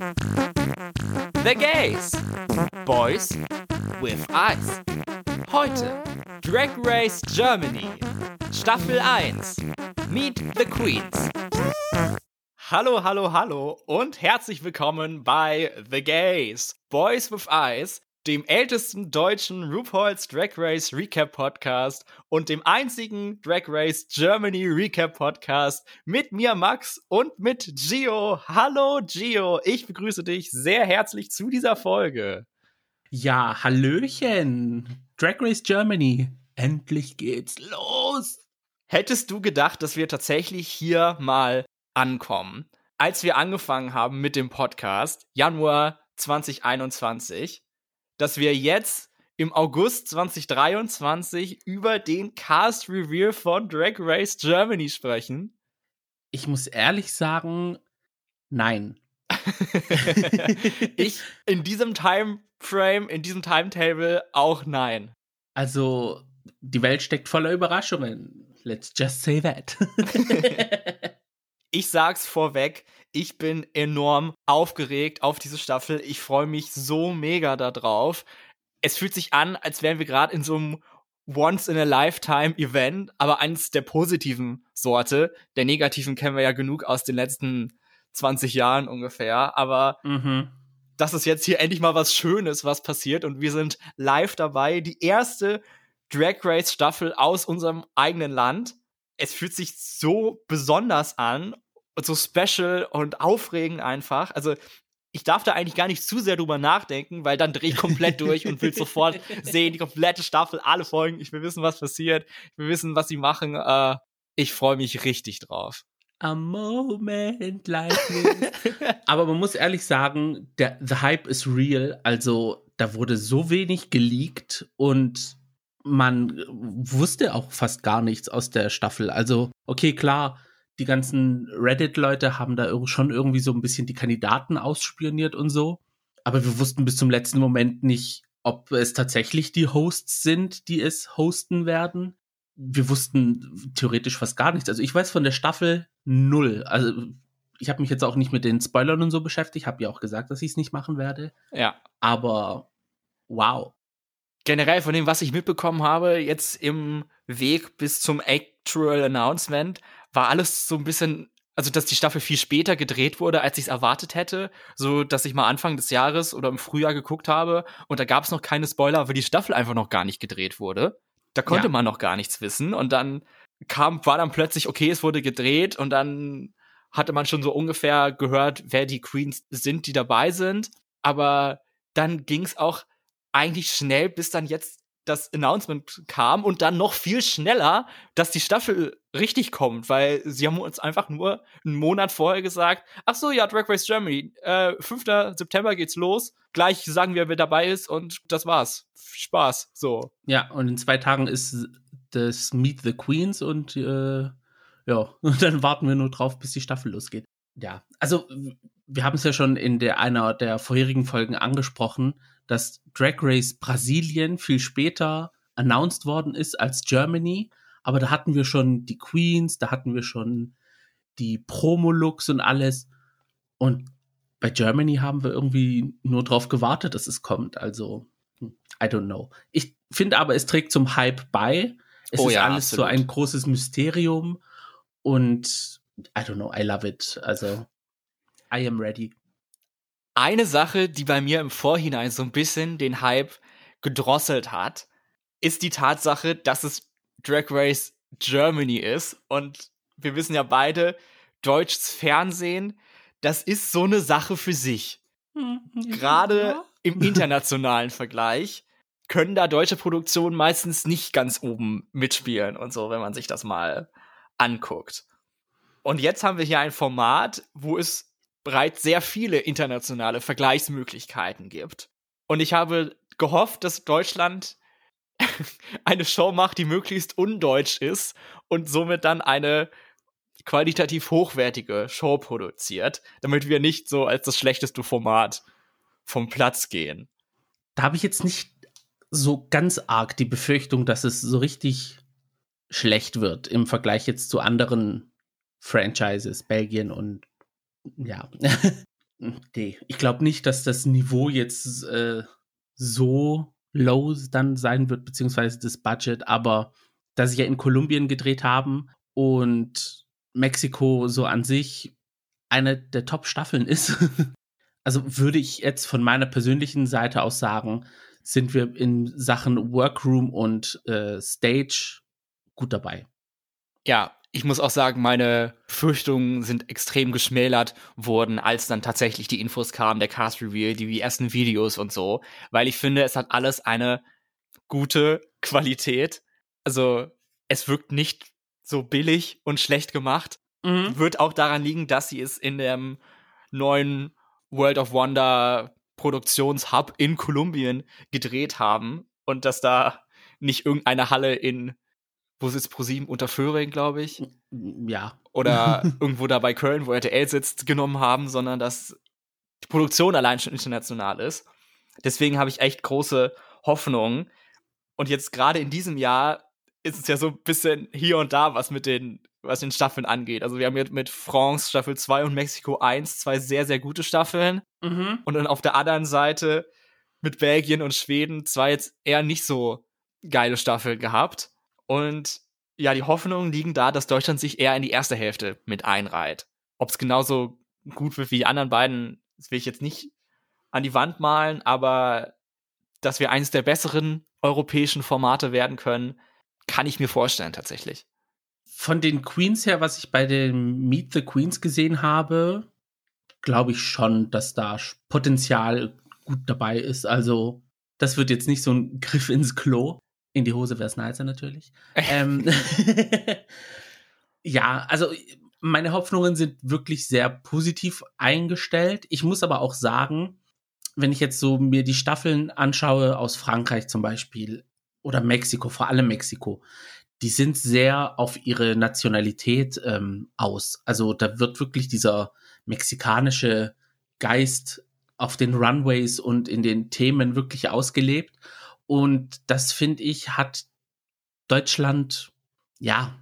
The Gays. Boys with Eyes. Heute Drag Race Germany. Staffel 1. Meet the Queens. Hallo, hallo, hallo und herzlich willkommen bei The Gays. Boys with Eyes, dem ältesten deutschen RuPaul's Drag Race Recap Podcast und dem einzigen Drag Race Germany Recap Podcast mit mir Max und mit Gio. Hallo Gio, ich begrüße dich sehr herzlich zu dieser Folge. Ja, Hallöchen. Drag Race Germany. Endlich geht's los. Hättest du gedacht, dass wir tatsächlich hier mal ankommen? Als wir angefangen haben mit dem Podcast, Januar 2021, dass wir jetzt im August 2023 über den Cast Reveal von Drag Race Germany sprechen? Ich muss ehrlich sagen, nein. ich in diesem Timeframe, in diesem Timetable auch nein. Also, die Welt steckt voller Überraschungen. Let's just say that. ich sag's vorweg, ich bin enorm aufgeregt auf diese Staffel. Ich freue mich so mega darauf. Es fühlt sich an, als wären wir gerade in so einem Once in a Lifetime Event, aber eines der positiven Sorte. Der negativen kennen wir ja genug aus den letzten 20 Jahren ungefähr. Aber mhm. das ist jetzt hier endlich mal was Schönes, was passiert. Und wir sind live dabei. Die erste Drag Race Staffel aus unserem eigenen Land. Es fühlt sich so besonders an so special und aufregend einfach. Also ich darf da eigentlich gar nicht zu sehr drüber nachdenken, weil dann drehe ich komplett durch und will sofort sehen, die komplette Staffel, alle Folgen. Ich will wissen, was passiert. Ich will wissen, was sie machen. Äh, ich freue mich richtig drauf. A moment like Aber man muss ehrlich sagen, der the Hype is real. Also da wurde so wenig geleakt und man wusste auch fast gar nichts aus der Staffel. Also okay, klar, die ganzen Reddit-Leute haben da schon irgendwie so ein bisschen die Kandidaten ausspioniert und so. Aber wir wussten bis zum letzten Moment nicht, ob es tatsächlich die Hosts sind, die es hosten werden. Wir wussten theoretisch fast gar nichts. Also ich weiß von der Staffel null. Also ich habe mich jetzt auch nicht mit den Spoilern und so beschäftigt. Habe ja auch gesagt, dass ich es nicht machen werde. Ja. Aber wow. Generell von dem, was ich mitbekommen habe, jetzt im Weg bis zum Actual Announcement, war alles so ein bisschen, also dass die Staffel viel später gedreht wurde, als ich es erwartet hätte. So, dass ich mal Anfang des Jahres oder im Frühjahr geguckt habe und da gab es noch keine Spoiler, weil die Staffel einfach noch gar nicht gedreht wurde. Da konnte ja. man noch gar nichts wissen und dann kam, war dann plötzlich, okay, es wurde gedreht und dann hatte man schon so ungefähr gehört, wer die Queens sind, die dabei sind. Aber dann ging es auch eigentlich schnell, bis dann jetzt das Announcement kam und dann noch viel schneller, dass die Staffel richtig kommt, weil sie haben uns einfach nur einen Monat vorher gesagt, ach so, ja, Drag Race Germany, äh, 5. September geht's los, gleich sagen wir, wer dabei ist und das war's. Spaß, so. Ja, und in zwei Tagen ist das Meet the Queens und äh, ja, und dann warten wir nur drauf, bis die Staffel losgeht. Ja, also wir haben es ja schon in der einer der vorherigen Folgen angesprochen, dass Drag Race Brasilien viel später announced worden ist als Germany. Aber da hatten wir schon die Queens, da hatten wir schon die Promo-Looks und alles. Und bei Germany haben wir irgendwie nur drauf gewartet, dass es kommt. Also, hm, I don't know. Ich finde aber, es trägt zum Hype bei. Es oh, ist ja, alles absolut. so ein großes Mysterium. Und I don't know, I love it. Also, I am ready. Eine Sache, die bei mir im Vorhinein so ein bisschen den Hype gedrosselt hat, ist die Tatsache, dass es Drag Race Germany ist. Und wir wissen ja beide, deutsches Fernsehen, das ist so eine Sache für sich. Hm, Gerade im internationalen Vergleich können da deutsche Produktionen meistens nicht ganz oben mitspielen und so, wenn man sich das mal anguckt. Und jetzt haben wir hier ein Format, wo es bereits sehr viele internationale Vergleichsmöglichkeiten gibt. Und ich habe gehofft, dass Deutschland eine Show macht, die möglichst undeutsch ist und somit dann eine qualitativ hochwertige Show produziert, damit wir nicht so als das schlechteste Format vom Platz gehen. Da habe ich jetzt nicht so ganz arg die Befürchtung, dass es so richtig schlecht wird im Vergleich jetzt zu anderen Franchises, Belgien und ja. Nee, ich glaube nicht, dass das Niveau jetzt äh, so low dann sein wird, beziehungsweise das Budget, aber da sie ja in Kolumbien gedreht haben und Mexiko so an sich eine der Top-Staffeln ist, also würde ich jetzt von meiner persönlichen Seite aus sagen, sind wir in Sachen Workroom und äh, Stage gut dabei. Ja, ich muss auch sagen, meine Fürchtungen sind extrem geschmälert worden, als dann tatsächlich die Infos kamen, der Cast Reveal, die ersten Videos und so, weil ich finde, es hat alles eine gute Qualität. Also, es wirkt nicht so billig und schlecht gemacht. Mhm. Wird auch daran liegen, dass sie es in dem neuen World of Wonder Produktionshub in Kolumbien gedreht haben und dass da nicht irgendeine Halle in wo sitzt ProSieben unter Föhring, glaube ich. Ja. Oder irgendwo da bei Köln, wo RTL sitzt, genommen haben, sondern dass die Produktion allein schon international ist. Deswegen habe ich echt große Hoffnung. Und jetzt gerade in diesem Jahr ist es ja so ein bisschen hier und da, was mit den, was den Staffeln angeht. Also wir haben jetzt mit France Staffel 2 und Mexiko 1 zwei sehr, sehr gute Staffeln. Mhm. Und dann auf der anderen Seite mit Belgien und Schweden zwei jetzt eher nicht so geile Staffeln gehabt. Und ja, die Hoffnungen liegen da, dass Deutschland sich eher in die erste Hälfte mit einreiht. Ob es genauso gut wird wie die anderen beiden, das will ich jetzt nicht an die Wand malen, aber dass wir eines der besseren europäischen Formate werden können, kann ich mir vorstellen tatsächlich. Von den Queens her, was ich bei den Meet the Queens gesehen habe, glaube ich schon, dass da Potenzial gut dabei ist. Also, das wird jetzt nicht so ein Griff ins Klo. In die Hose wäre es nicer natürlich. ähm, ja, also meine Hoffnungen sind wirklich sehr positiv eingestellt. Ich muss aber auch sagen, wenn ich jetzt so mir die Staffeln anschaue aus Frankreich zum Beispiel oder Mexiko, vor allem Mexiko, die sind sehr auf ihre Nationalität ähm, aus. Also da wird wirklich dieser mexikanische Geist auf den Runways und in den Themen wirklich ausgelebt. Und das finde ich, hat Deutschland, ja,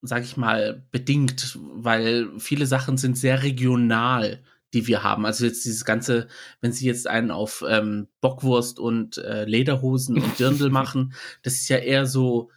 sag ich mal, bedingt, weil viele Sachen sind sehr regional, die wir haben. Also jetzt dieses ganze, wenn sie jetzt einen auf ähm, Bockwurst und äh, Lederhosen und Dirndl machen, das ist ja eher so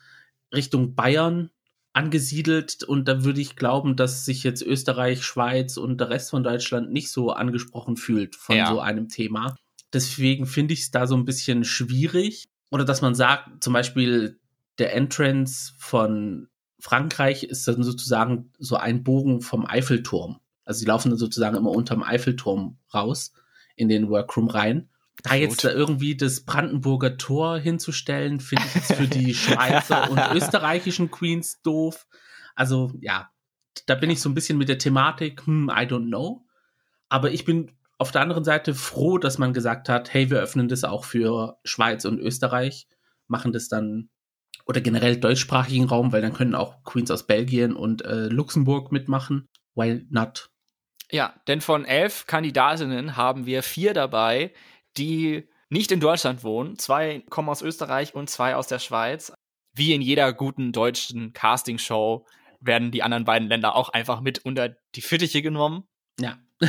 Richtung Bayern angesiedelt und da würde ich glauben, dass sich jetzt Österreich, Schweiz und der Rest von Deutschland nicht so angesprochen fühlt von ja. so einem Thema. Deswegen finde ich es da so ein bisschen schwierig oder dass man sagt, zum Beispiel der Entrance von Frankreich ist dann sozusagen so ein Bogen vom Eiffelturm. Also sie laufen dann sozusagen immer unterm Eiffelturm raus in den Workroom rein. Da jetzt da irgendwie das Brandenburger Tor hinzustellen, finde ich jetzt für die Schweizer und österreichischen Queens doof. Also ja, da bin ich so ein bisschen mit der Thematik, hm, I don't know. Aber ich bin auf der anderen Seite froh, dass man gesagt hat, hey, wir öffnen das auch für Schweiz und Österreich, machen das dann oder generell deutschsprachigen Raum, weil dann können auch Queens aus Belgien und äh, Luxemburg mitmachen. Why not? Ja, denn von elf Kandidatinnen haben wir vier dabei, die nicht in Deutschland wohnen. Zwei kommen aus Österreich und zwei aus der Schweiz. Wie in jeder guten deutschen Castingshow werden die anderen beiden Länder auch einfach mit unter die Fittiche genommen. Ja.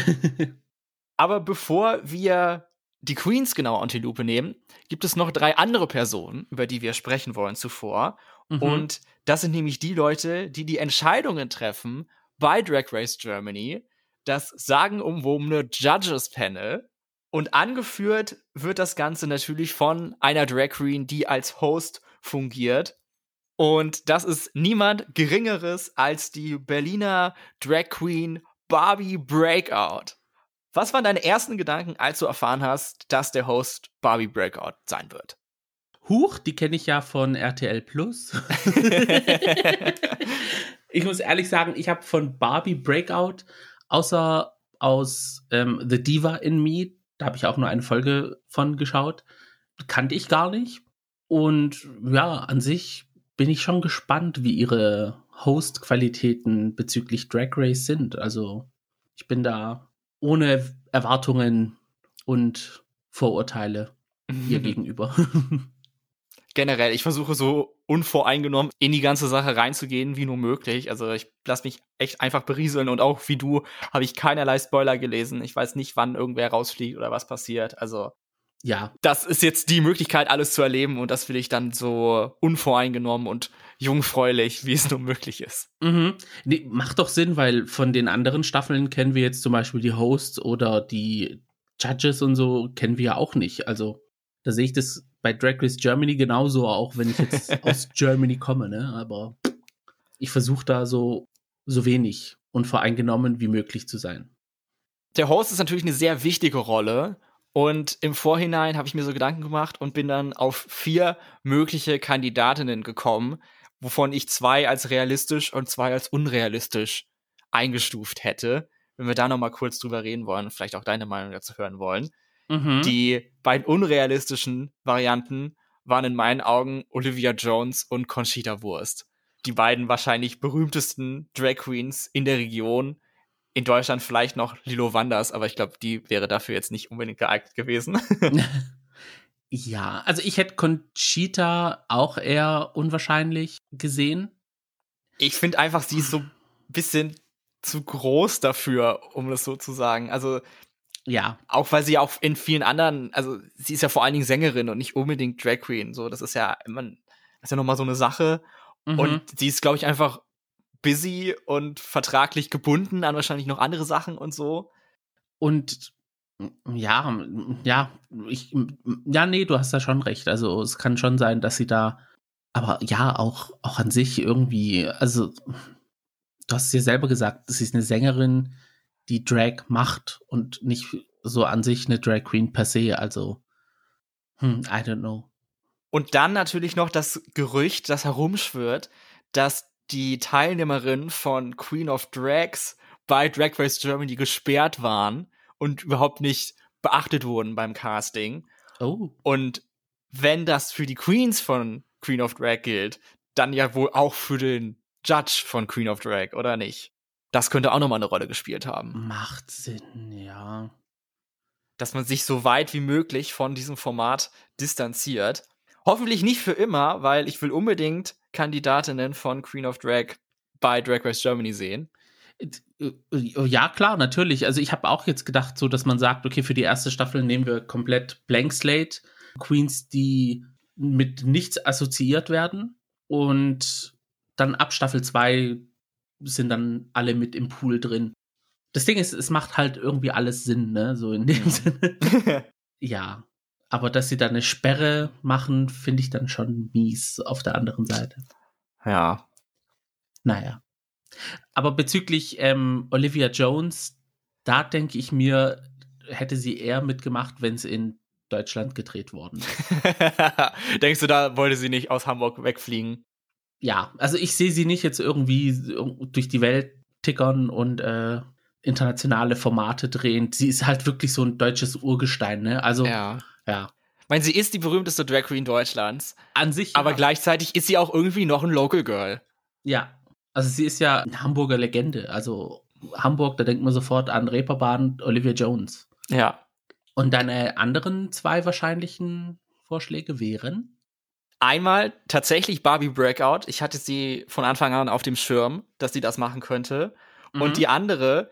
Aber bevor wir die Queens genauer unter die Lupe nehmen, gibt es noch drei andere Personen, über die wir sprechen wollen zuvor. Mhm. Und das sind nämlich die Leute, die die Entscheidungen treffen bei Drag Race Germany, das sagenumwobene Judges Panel. Und angeführt wird das Ganze natürlich von einer Drag Queen, die als Host fungiert. Und das ist niemand Geringeres als die Berliner Drag Queen Barbie Breakout. Was waren deine ersten Gedanken, als du erfahren hast, dass der Host Barbie Breakout sein wird? Huch, die kenne ich ja von RTL Plus. ich muss ehrlich sagen, ich habe von Barbie Breakout, außer aus ähm, The Diva in Me, da habe ich auch nur eine Folge von geschaut, kannte ich gar nicht. Und ja, an sich bin ich schon gespannt, wie ihre Host-Qualitäten bezüglich Drag Race sind. Also ich bin da ohne Erwartungen und Vorurteile ihr gegenüber. generell, ich versuche so unvoreingenommen in die ganze Sache reinzugehen, wie nur möglich. Also ich lasse mich echt einfach berieseln und auch wie du habe ich keinerlei Spoiler gelesen. Ich weiß nicht, wann irgendwer rausfliegt oder was passiert. Also ja. Das ist jetzt die Möglichkeit, alles zu erleben und das will ich dann so unvoreingenommen und jungfräulich, wie es nur möglich ist. Mhm. Nee, macht doch Sinn, weil von den anderen Staffeln kennen wir jetzt zum Beispiel die Hosts oder die Judges und so kennen wir ja auch nicht. Also da sehe ich das bei Drag Race Germany genauso, auch wenn ich jetzt aus Germany komme, ne? Aber ich versuche da so, so wenig unvoreingenommen wie möglich zu sein. Der Host ist natürlich eine sehr wichtige Rolle. Und im Vorhinein habe ich mir so Gedanken gemacht und bin dann auf vier mögliche Kandidatinnen gekommen, wovon ich zwei als realistisch und zwei als unrealistisch eingestuft hätte. Wenn wir da noch mal kurz drüber reden wollen, vielleicht auch deine Meinung dazu hören wollen. Mhm. Die beiden unrealistischen Varianten waren in meinen Augen Olivia Jones und Conchita Wurst. Die beiden wahrscheinlich berühmtesten Drag Queens in der Region. In Deutschland vielleicht noch Lilo Wanders, aber ich glaube, die wäre dafür jetzt nicht unbedingt geeignet gewesen. ja, also ich hätte Conchita auch eher unwahrscheinlich gesehen. Ich finde einfach, sie ist so ein bisschen zu groß dafür, um das so zu sagen. Also ja. Auch weil sie auch in vielen anderen, also sie ist ja vor allen Dingen Sängerin und nicht unbedingt Drag Queen. So, das ist ja immer, das ist ja nochmal so eine Sache. Mhm. Und sie ist, glaube ich, einfach busy und vertraglich gebunden an wahrscheinlich noch andere Sachen und so. Und ja, ja, ich, ja, nee, du hast da schon recht. Also es kann schon sein, dass sie da, aber ja, auch, auch an sich irgendwie, also du hast es ja selber gesagt, sie ist eine Sängerin, die Drag macht und nicht so an sich eine Drag Queen per se. Also, hm, I don't know. Und dann natürlich noch das Gerücht, das herumschwirrt, dass die Teilnehmerinnen von Queen of Drags bei Drag Race Germany gesperrt waren und überhaupt nicht beachtet wurden beim Casting. Oh. Und wenn das für die Queens von Queen of Drag gilt, dann ja wohl auch für den Judge von Queen of Drag, oder nicht? Das könnte auch nochmal eine Rolle gespielt haben. Macht Sinn, ja. Dass man sich so weit wie möglich von diesem Format distanziert. Hoffentlich nicht für immer, weil ich will unbedingt Kandidatinnen von Queen of Drag bei Drag Race Germany sehen. Äh, äh, ja, klar, natürlich. Also ich habe auch jetzt gedacht, so dass man sagt, okay, für die erste Staffel nehmen wir komplett Blank Slate, Queens, die mit nichts assoziiert werden. Und dann ab Staffel 2 sind dann alle mit im Pool drin. Das Ding ist, es macht halt irgendwie alles Sinn, ne? So in dem Sinne. ja. Aber dass sie da eine Sperre machen, finde ich dann schon mies auf der anderen Seite. Ja. Naja. Aber bezüglich ähm, Olivia Jones, da denke ich mir, hätte sie eher mitgemacht, wenn es in Deutschland gedreht worden ist. Denkst du, da wollte sie nicht aus Hamburg wegfliegen? ja, also ich sehe sie nicht jetzt irgendwie durch die Welt tickern und äh, internationale Formate drehen. Sie ist halt wirklich so ein deutsches Urgestein, ne? Also, ja. Ja. Ich meine, sie ist die berühmteste Drag Queen Deutschlands. An sich. Aber ja. gleichzeitig ist sie auch irgendwie noch ein Local Girl. Ja. Also sie ist ja eine Hamburger Legende. Also Hamburg, da denkt man sofort an Reeperbahn, Olivia Jones. Ja. Und deine anderen zwei wahrscheinlichen Vorschläge wären? Einmal tatsächlich Barbie Breakout. Ich hatte sie von Anfang an auf dem Schirm, dass sie das machen könnte. Mhm. Und die andere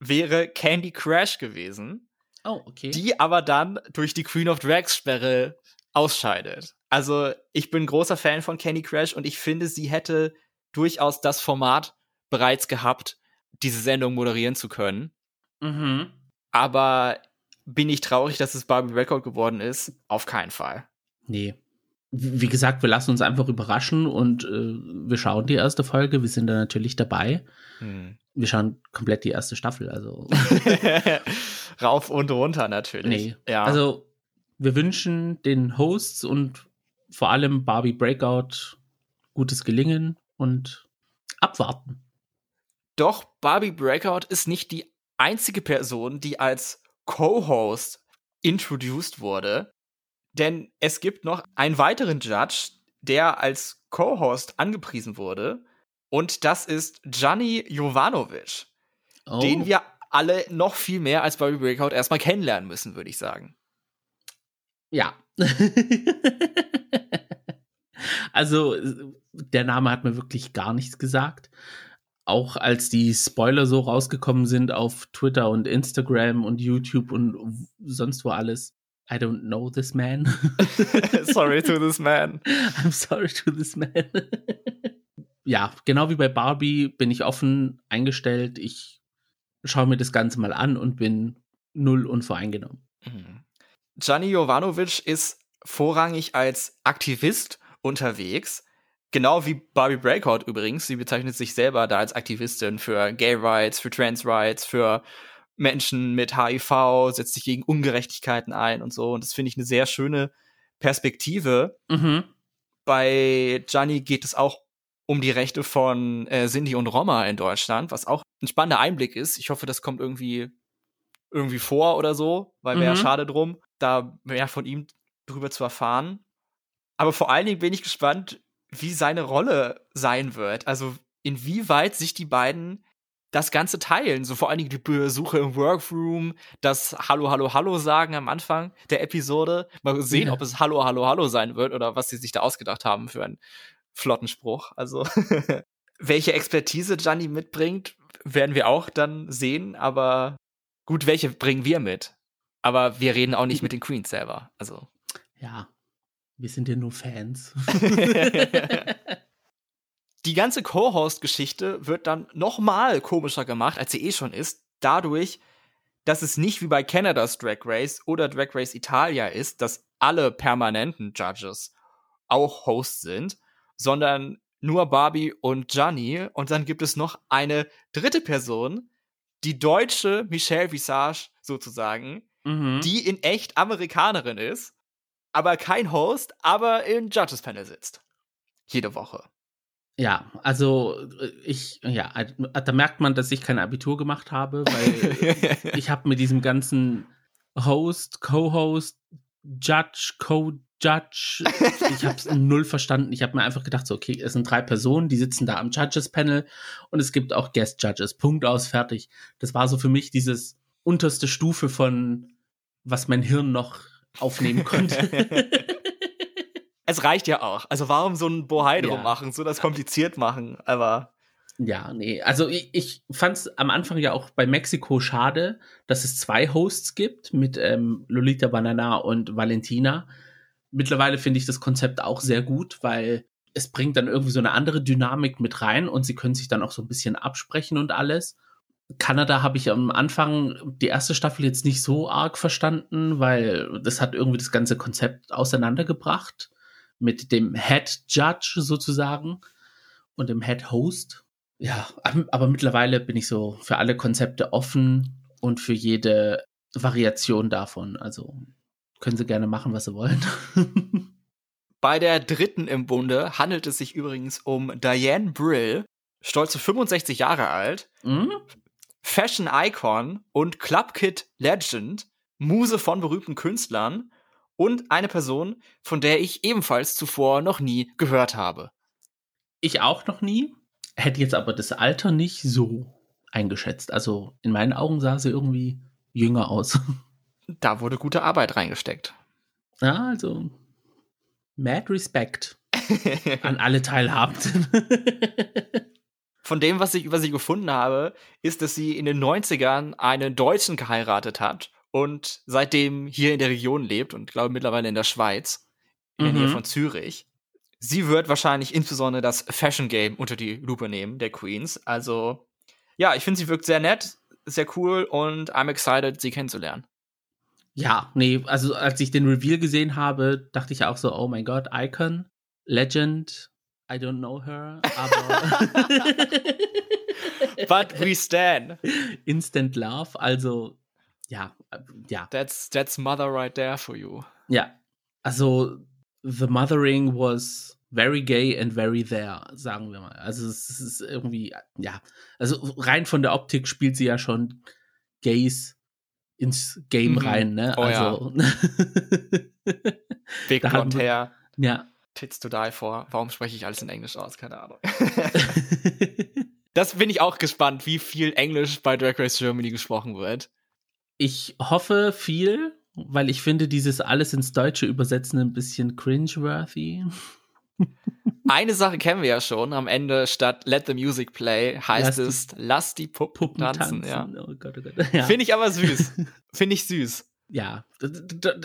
wäre Candy Crash gewesen. Oh, okay. Die aber dann durch die Queen of Drags Sperre ausscheidet. Also, ich bin großer Fan von Candy Crash und ich finde, sie hätte durchaus das Format bereits gehabt, diese Sendung moderieren zu können. Mhm. Aber bin ich traurig, dass es Barbie Record geworden ist? Auf keinen Fall. Nee wie gesagt, wir lassen uns einfach überraschen und äh, wir schauen die erste Folge. Wir sind da natürlich dabei. Hm. Wir schauen komplett die erste Staffel, also. Rauf und runter natürlich. Nee. Ja. Also, wir wünschen den Hosts und vor allem Barbie Breakout gutes Gelingen und abwarten. Doch Barbie Breakout ist nicht die einzige Person, die als Co-Host introduced wurde. Denn es gibt noch einen weiteren Judge, der als Co-Host angepriesen wurde. Und das ist Gianni Jovanovic, oh. den wir alle noch viel mehr als Bobby Breakout erstmal kennenlernen müssen, würde ich sagen. Ja. also, der Name hat mir wirklich gar nichts gesagt. Auch als die Spoiler so rausgekommen sind auf Twitter und Instagram und YouTube und sonst wo alles. I don't know this man. sorry to this man. I'm sorry to this man. ja, genau wie bei Barbie bin ich offen eingestellt. Ich schaue mir das Ganze mal an und bin null unvoreingenommen. Mhm. Gianni Jovanovic ist vorrangig als Aktivist unterwegs. Genau wie Barbie Breakout übrigens. Sie bezeichnet sich selber da als Aktivistin für Gay Rights, für Trans Rights, für Menschen mit HIV, setzt sich gegen Ungerechtigkeiten ein und so. Und das finde ich eine sehr schöne Perspektive. Mhm. Bei Gianni geht es auch um die Rechte von äh, Sinti und Roma in Deutschland, was auch ein spannender Einblick ist. Ich hoffe, das kommt irgendwie irgendwie vor oder so, weil wäre mhm. schade drum, da mehr von ihm drüber zu erfahren. Aber vor allen Dingen bin ich gespannt, wie seine Rolle sein wird. Also inwieweit sich die beiden das Ganze teilen. So vor allen Dingen die Besuche im Workroom, das Hallo, Hallo, Hallo sagen am Anfang der Episode. Mal sehen, ja. ob es Hallo, Hallo, Hallo sein wird oder was sie sich da ausgedacht haben für einen flotten Spruch. Also welche Expertise Gianni mitbringt, werden wir auch dann sehen, aber gut, welche bringen wir mit? Aber wir reden auch nicht mit den Queens selber. Also. Ja, wir sind ja nur Fans. Die ganze Co-Host-Geschichte wird dann noch mal komischer gemacht, als sie eh schon ist, dadurch, dass es nicht wie bei Canadas Drag Race oder Drag Race Italia ist, dass alle permanenten Judges auch Hosts sind, sondern nur Barbie und Gianni. Und dann gibt es noch eine dritte Person, die deutsche Michelle Visage sozusagen, mhm. die in echt Amerikanerin ist, aber kein Host, aber im Judges Panel sitzt. Jede Woche. Ja, also äh, ich, ja, da merkt man, dass ich kein Abitur gemacht habe, weil ich habe mit diesem ganzen Host, Co-Host, Judge, Co-Judge, ich habe es null verstanden. Ich habe mir einfach gedacht, so, okay, es sind drei Personen, die sitzen da am Judges-Panel und es gibt auch Guest-Judges. Punkt aus, fertig. Das war so für mich dieses unterste Stufe von, was mein Hirn noch aufnehmen konnte. es reicht ja auch. Also warum so ein Bohai drum ja. machen, so das kompliziert machen, aber. Ja, nee. Also ich, ich fand es am Anfang ja auch bei Mexiko schade, dass es zwei Hosts gibt mit ähm, Lolita Banana und Valentina. Mittlerweile finde ich das Konzept auch sehr gut, weil es bringt dann irgendwie so eine andere Dynamik mit rein und sie können sich dann auch so ein bisschen absprechen und alles. Kanada habe ich am Anfang die erste Staffel jetzt nicht so arg verstanden, weil das hat irgendwie das ganze Konzept auseinandergebracht mit dem Head Judge sozusagen und dem Head Host. Ja, aber mittlerweile bin ich so für alle Konzepte offen und für jede Variation davon. Also können Sie gerne machen, was Sie wollen. Bei der dritten im Bunde handelt es sich übrigens um Diane Brill, stolze 65 Jahre alt, mhm. Fashion Icon und Club Kid Legend, Muse von berühmten Künstlern und eine Person, von der ich ebenfalls zuvor noch nie gehört habe. Ich auch noch nie, hätte jetzt aber das Alter nicht so eingeschätzt. Also in meinen Augen sah sie irgendwie jünger aus. Da wurde gute Arbeit reingesteckt. Ja, also mad respect an alle Teilhabenden. Von dem, was ich über sie gefunden habe, ist, dass sie in den 90ern einen Deutschen geheiratet hat und seitdem hier in der Region lebt und glaube mittlerweile in der Schweiz, in der Nähe mhm. von Zürich. Sie wird wahrscheinlich insbesondere das Fashion Game unter die Lupe nehmen, der Queens. Also, ja, ich finde, sie wirkt sehr nett, sehr cool und I'm excited, sie kennenzulernen. Ja, nee, also als ich den Reveal gesehen habe, dachte ich auch so, oh mein Gott, Icon, Legend, I don't know her, aber. But we stand. Instant Love, also ja, äh, ja. That's, that's mother right there for you. Ja, also The Mothering was very gay and very there, sagen wir mal. Also es ist irgendwie, ja, also rein von der Optik spielt sie ja schon Gays ins Game mhm. rein, ne? Oh, also ja. Big Blond Hair. Ja. Tits to die for. Warum spreche ich alles in Englisch aus? Keine Ahnung. das bin ich auch gespannt, wie viel Englisch bei Drag Race Germany gesprochen wird. Ich hoffe viel, weil ich finde dieses alles ins Deutsche übersetzen ein bisschen cringeworthy. Eine Sache kennen wir ja schon. Am Ende statt Let the Music Play heißt Lass die es Lass die Puppen, Puppen tanzen. tanzen. Ja. Oh Gott, oh Gott. Ja. Finde ich aber süß. Finde ich süß. ja,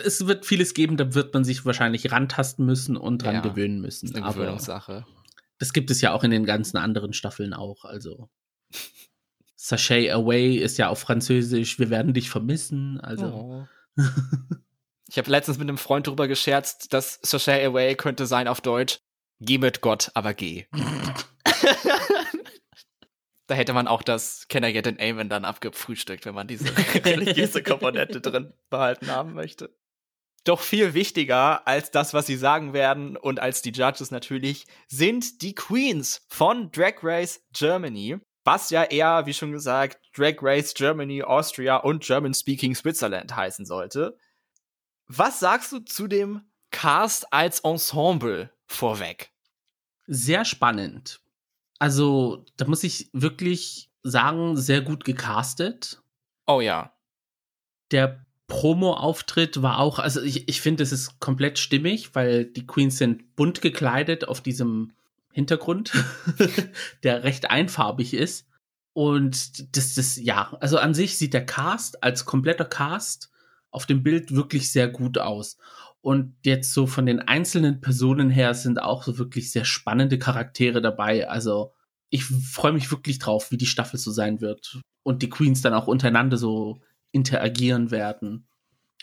es wird vieles geben, da wird man sich wahrscheinlich rantasten müssen und dran Ja, gewöhnen müssen. Eine Aber Gewöhnungssache. das gibt es ja auch in den ganzen anderen Staffeln auch. Also Sachet Away ist ja auf Französisch, wir werden dich vermissen. Also Oh. Ich habe letztens mit einem Freund drüber gescherzt, dass Sashay Away könnte sein auf Deutsch Geh mit Gott, aber geh. da hätte man auch das Can I Get an Amen dann abgefrühstückt, wenn man diese religiöse Komponente drin behalten haben möchte. Doch viel wichtiger als das, was sie sagen werden und als die Judges natürlich, sind die Queens von Drag Race Germany. Was ja eher, wie schon gesagt, Drag Race Germany, Austria und German Speaking Switzerland heißen sollte. Was sagst du zu dem Cast als Ensemble vorweg? sehr spannend. Also, da muss ich wirklich sagen, sehr gut gecastet. Oh ja. Der Promo-Auftritt war auch, also ich, ich finde, es ist komplett stimmig, weil die Queens sind bunt gekleidet auf diesem Hintergrund, der recht einfarbig ist. Und das, das, ja, also an sich sieht der Cast als kompletter Cast auf dem Bild wirklich sehr gut aus. Und jetzt so von den einzelnen Personen her sind auch so wirklich sehr spannende Charaktere dabei. Also ich freue mich wirklich drauf, wie die Staffel so sein wird. Und die Queens dann auch untereinander so interagieren werden.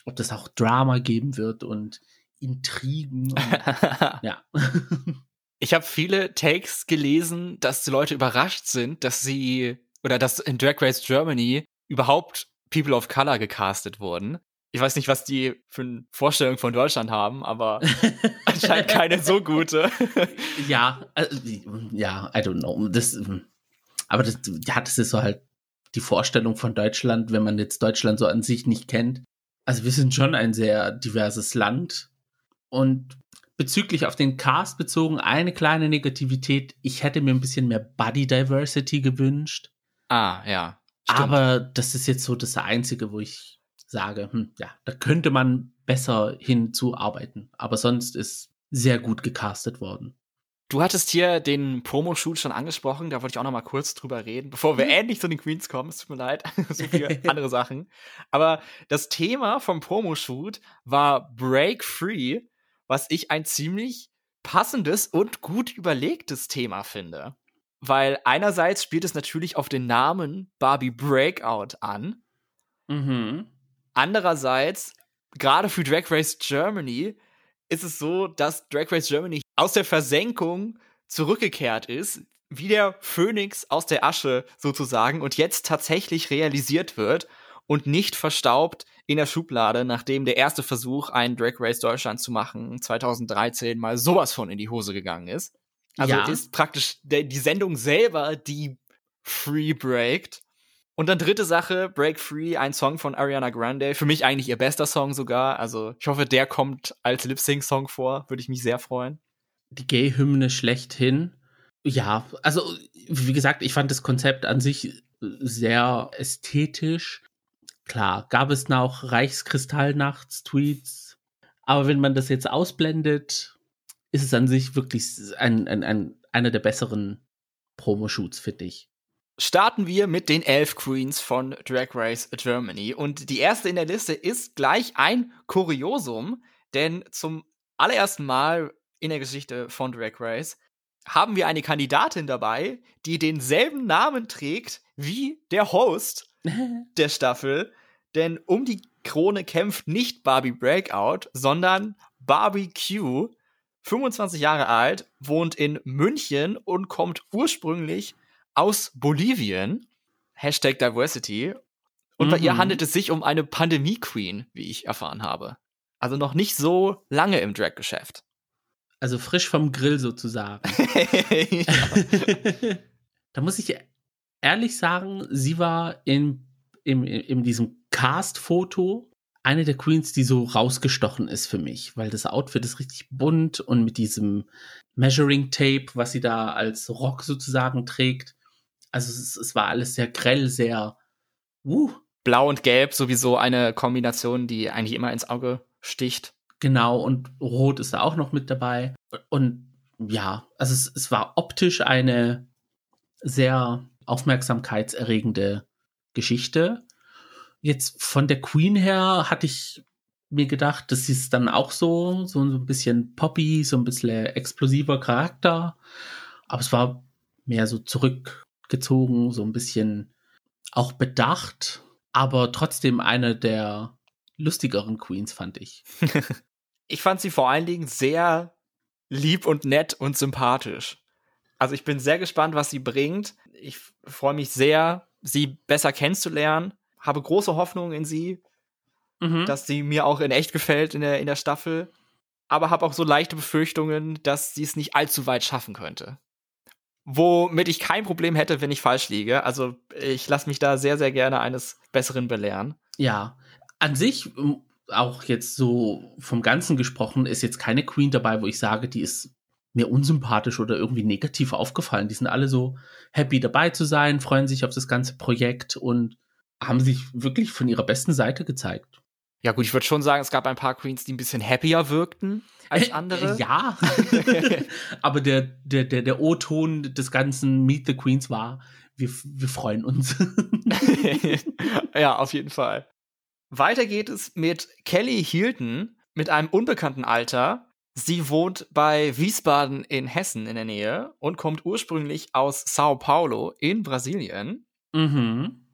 Ob das auch Drama geben wird und Intrigen. Und, ja. ich habe viele Takes gelesen, dass die Leute überrascht sind, dass sie oder dass in Drag Race Germany überhaupt People of Color gecastet wurden. Ich weiß nicht, was die für eine Vorstellung von Deutschland haben, aber anscheinend keine so gute. ja, äh, ja, I don't know. Das, aber das, ja, das ist so halt die Vorstellung von Deutschland, wenn man jetzt Deutschland so an sich nicht kennt. Also wir sind schon ein sehr diverses Land. Und bezüglich auf den Cast bezogen, eine kleine Negativität. Ich hätte mir ein bisschen mehr Body Diversity gewünscht. Ah, ja. Stimmt. Aber das ist jetzt so das Einzige, wo ich sage, hm, ja, da könnte man besser hinzuarbeiten. Aber sonst ist sehr gut gecastet worden. Du hattest hier den Promo-Shoot schon angesprochen, da wollte ich auch noch mal kurz drüber reden, bevor wir Mhm. endlich zu den Queens kommen. Es tut mir leid, so viele andere Sachen. Aber das Thema vom Promo-Shoot war Break Free, was ich ein ziemlich passendes und gut überlegtes Thema finde. Weil einerseits spielt es natürlich auf den Namen Barbie Breakout an. Mhm. Andererseits, gerade für Drag Race Germany, ist es so, dass Drag Race Germany aus der Versenkung zurückgekehrt ist, wie der Phönix aus der Asche sozusagen und jetzt tatsächlich realisiert wird und nicht verstaubt in der Schublade, nachdem der erste Versuch, einen Drag Race Deutschland zu machen, 2013 mal sowas von in die Hose gegangen ist. Also Ja. ist praktisch die Sendung selber, die free breakt. Und dann dritte Sache, Break Free, ein Song von Ariana Grande. Für mich eigentlich ihr bester Song sogar. Also ich hoffe, der kommt als Lip-Sync-Song vor. Würde ich mich sehr freuen. Die Gay-Hymne schlechthin. Ja, also wie gesagt, ich fand das Konzept an sich sehr ästhetisch. Klar, gab es noch Reichskristallnachts-Tweets. Aber wenn man das jetzt ausblendet, ist es an sich wirklich ein, ein, ein, einer der besseren Promo-Shoots, finde ich. Starten wir mit den elf Queens von Drag Race Germany. Und die erste in der Liste ist gleich ein Kuriosum, denn zum allerersten Mal in der Geschichte von Drag Race haben wir eine Kandidatin dabei, die denselben Namen trägt wie der Host der Staffel. Denn um die Krone kämpft nicht Barbie Breakout, sondern Barbie Q, 25 Jahre alt, wohnt in München und kommt ursprünglich aus Bolivien. Hashtag Diversity. Und bei Mhm. ihr handelt es sich um eine Pandemie-Queen, wie ich erfahren habe. Also noch nicht so lange im Drag-Geschäft. Also frisch vom Grill sozusagen. da muss ich ehrlich sagen, sie war in, in, in diesem Cast-Foto eine der Queens, die so rausgestochen ist für mich, weil das Outfit ist richtig bunt und mit diesem Measuring Tape, was sie da als Rock sozusagen trägt. Also es, es war alles sehr grell, sehr uh, Blau und Gelb sowieso eine Kombination, die eigentlich immer ins Auge sticht. Genau, und Rot ist da auch noch mit dabei. Und ja, also es, es war optisch eine sehr aufmerksamkeitserregende Geschichte. Jetzt von der Queen her hatte ich mir gedacht, das ist dann auch so, so ein bisschen poppy, so ein bisschen explosiver Charakter. Aber es war mehr so zurückgezogen, so ein bisschen auch bedacht, aber trotzdem eine der lustigeren Queens, fand ich. ich fand sie vor allen Dingen sehr lieb und nett und sympathisch. Also ich bin sehr gespannt, was sie bringt. Ich freue mich sehr, sie besser kennenzulernen. Habe große Hoffnungen in sie, mhm. dass sie mir auch in echt gefällt in der, in der Staffel. Aber habe auch so leichte Befürchtungen, dass sie es nicht allzu weit schaffen könnte. Womit ich kein Problem hätte, wenn ich falsch liege. Also ich lasse mich da sehr, sehr gerne eines Besseren belehren. Ja, an sich auch jetzt so vom Ganzen gesprochen, ist jetzt keine Queen dabei, wo ich sage, die ist mir unsympathisch oder irgendwie negativ aufgefallen. Die sind alle so happy dabei zu sein, freuen sich auf das ganze Projekt und haben sich wirklich von ihrer besten Seite gezeigt. Ja, gut, ich würde schon sagen, es gab ein paar Queens, die ein bisschen happier wirkten als äh, andere. Äh, ja. Aber der, der, der, der O-Ton des ganzen Meet the Queens war, wir, wir freuen uns. ja, auf jeden Fall. Weiter geht es mit Kelly Hilton mit einem unbekannten Alter. Sie wohnt bei Wiesbaden in Hessen in der Nähe und kommt ursprünglich aus Sao Paulo in Brasilien. Mhm.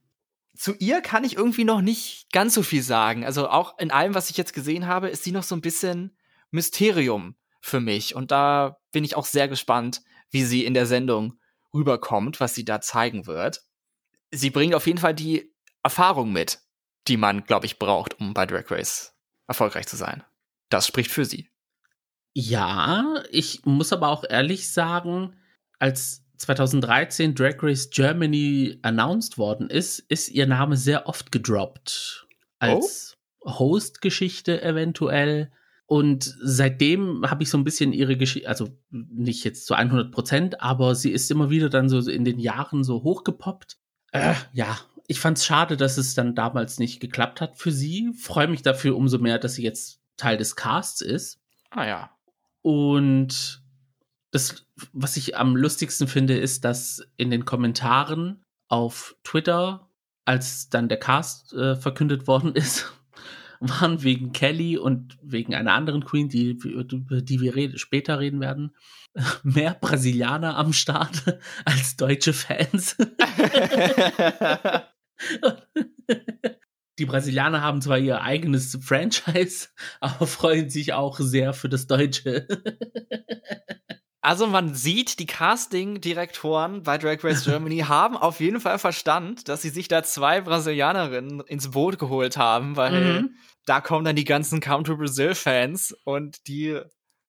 Zu ihr kann ich irgendwie noch nicht ganz so viel sagen. Also auch in allem, was ich jetzt gesehen habe, ist sie noch so ein bisschen Mysterium für mich. Und da bin ich auch sehr gespannt, wie sie in der Sendung rüberkommt, was sie da zeigen wird. Sie bringt auf jeden Fall die Erfahrung mit, die man, glaube ich, braucht, um bei Drag Race erfolgreich zu sein. Das spricht für sie. Ja, ich muss aber auch ehrlich sagen, als 2013 Drag Race Germany announced worden ist, ist ihr Name sehr oft gedroppt. Als oh? Host-Geschichte eventuell. Und seitdem habe ich so ein bisschen ihre Geschichte, also nicht jetzt zu 100 Prozent, aber sie ist immer wieder dann so in den Jahren so hochgepoppt. Äh, ja, ich fand es schade, dass es dann damals nicht geklappt hat für sie. Freue mich dafür umso mehr, dass sie jetzt Teil des Casts ist. Ah ja. Und das, was ich am lustigsten finde, ist, dass in den Kommentaren auf Twitter, als dann der Cast äh, verkündet worden ist, waren wegen Kelly und wegen einer anderen Queen, die, über die wir reden, später reden werden, mehr Brasilianer am Start als deutsche Fans. Die Brasilianer haben zwar ihr eigenes Franchise, aber freuen sich auch sehr für das Deutsche. Also man sieht, die Casting-Direktoren bei Drag Race Germany haben auf jeden Fall Verstand, dass sie sich da zwei Brasilianerinnen ins Boot geholt haben, weil mhm. da kommen dann die ganzen Come to Brazil-Fans und die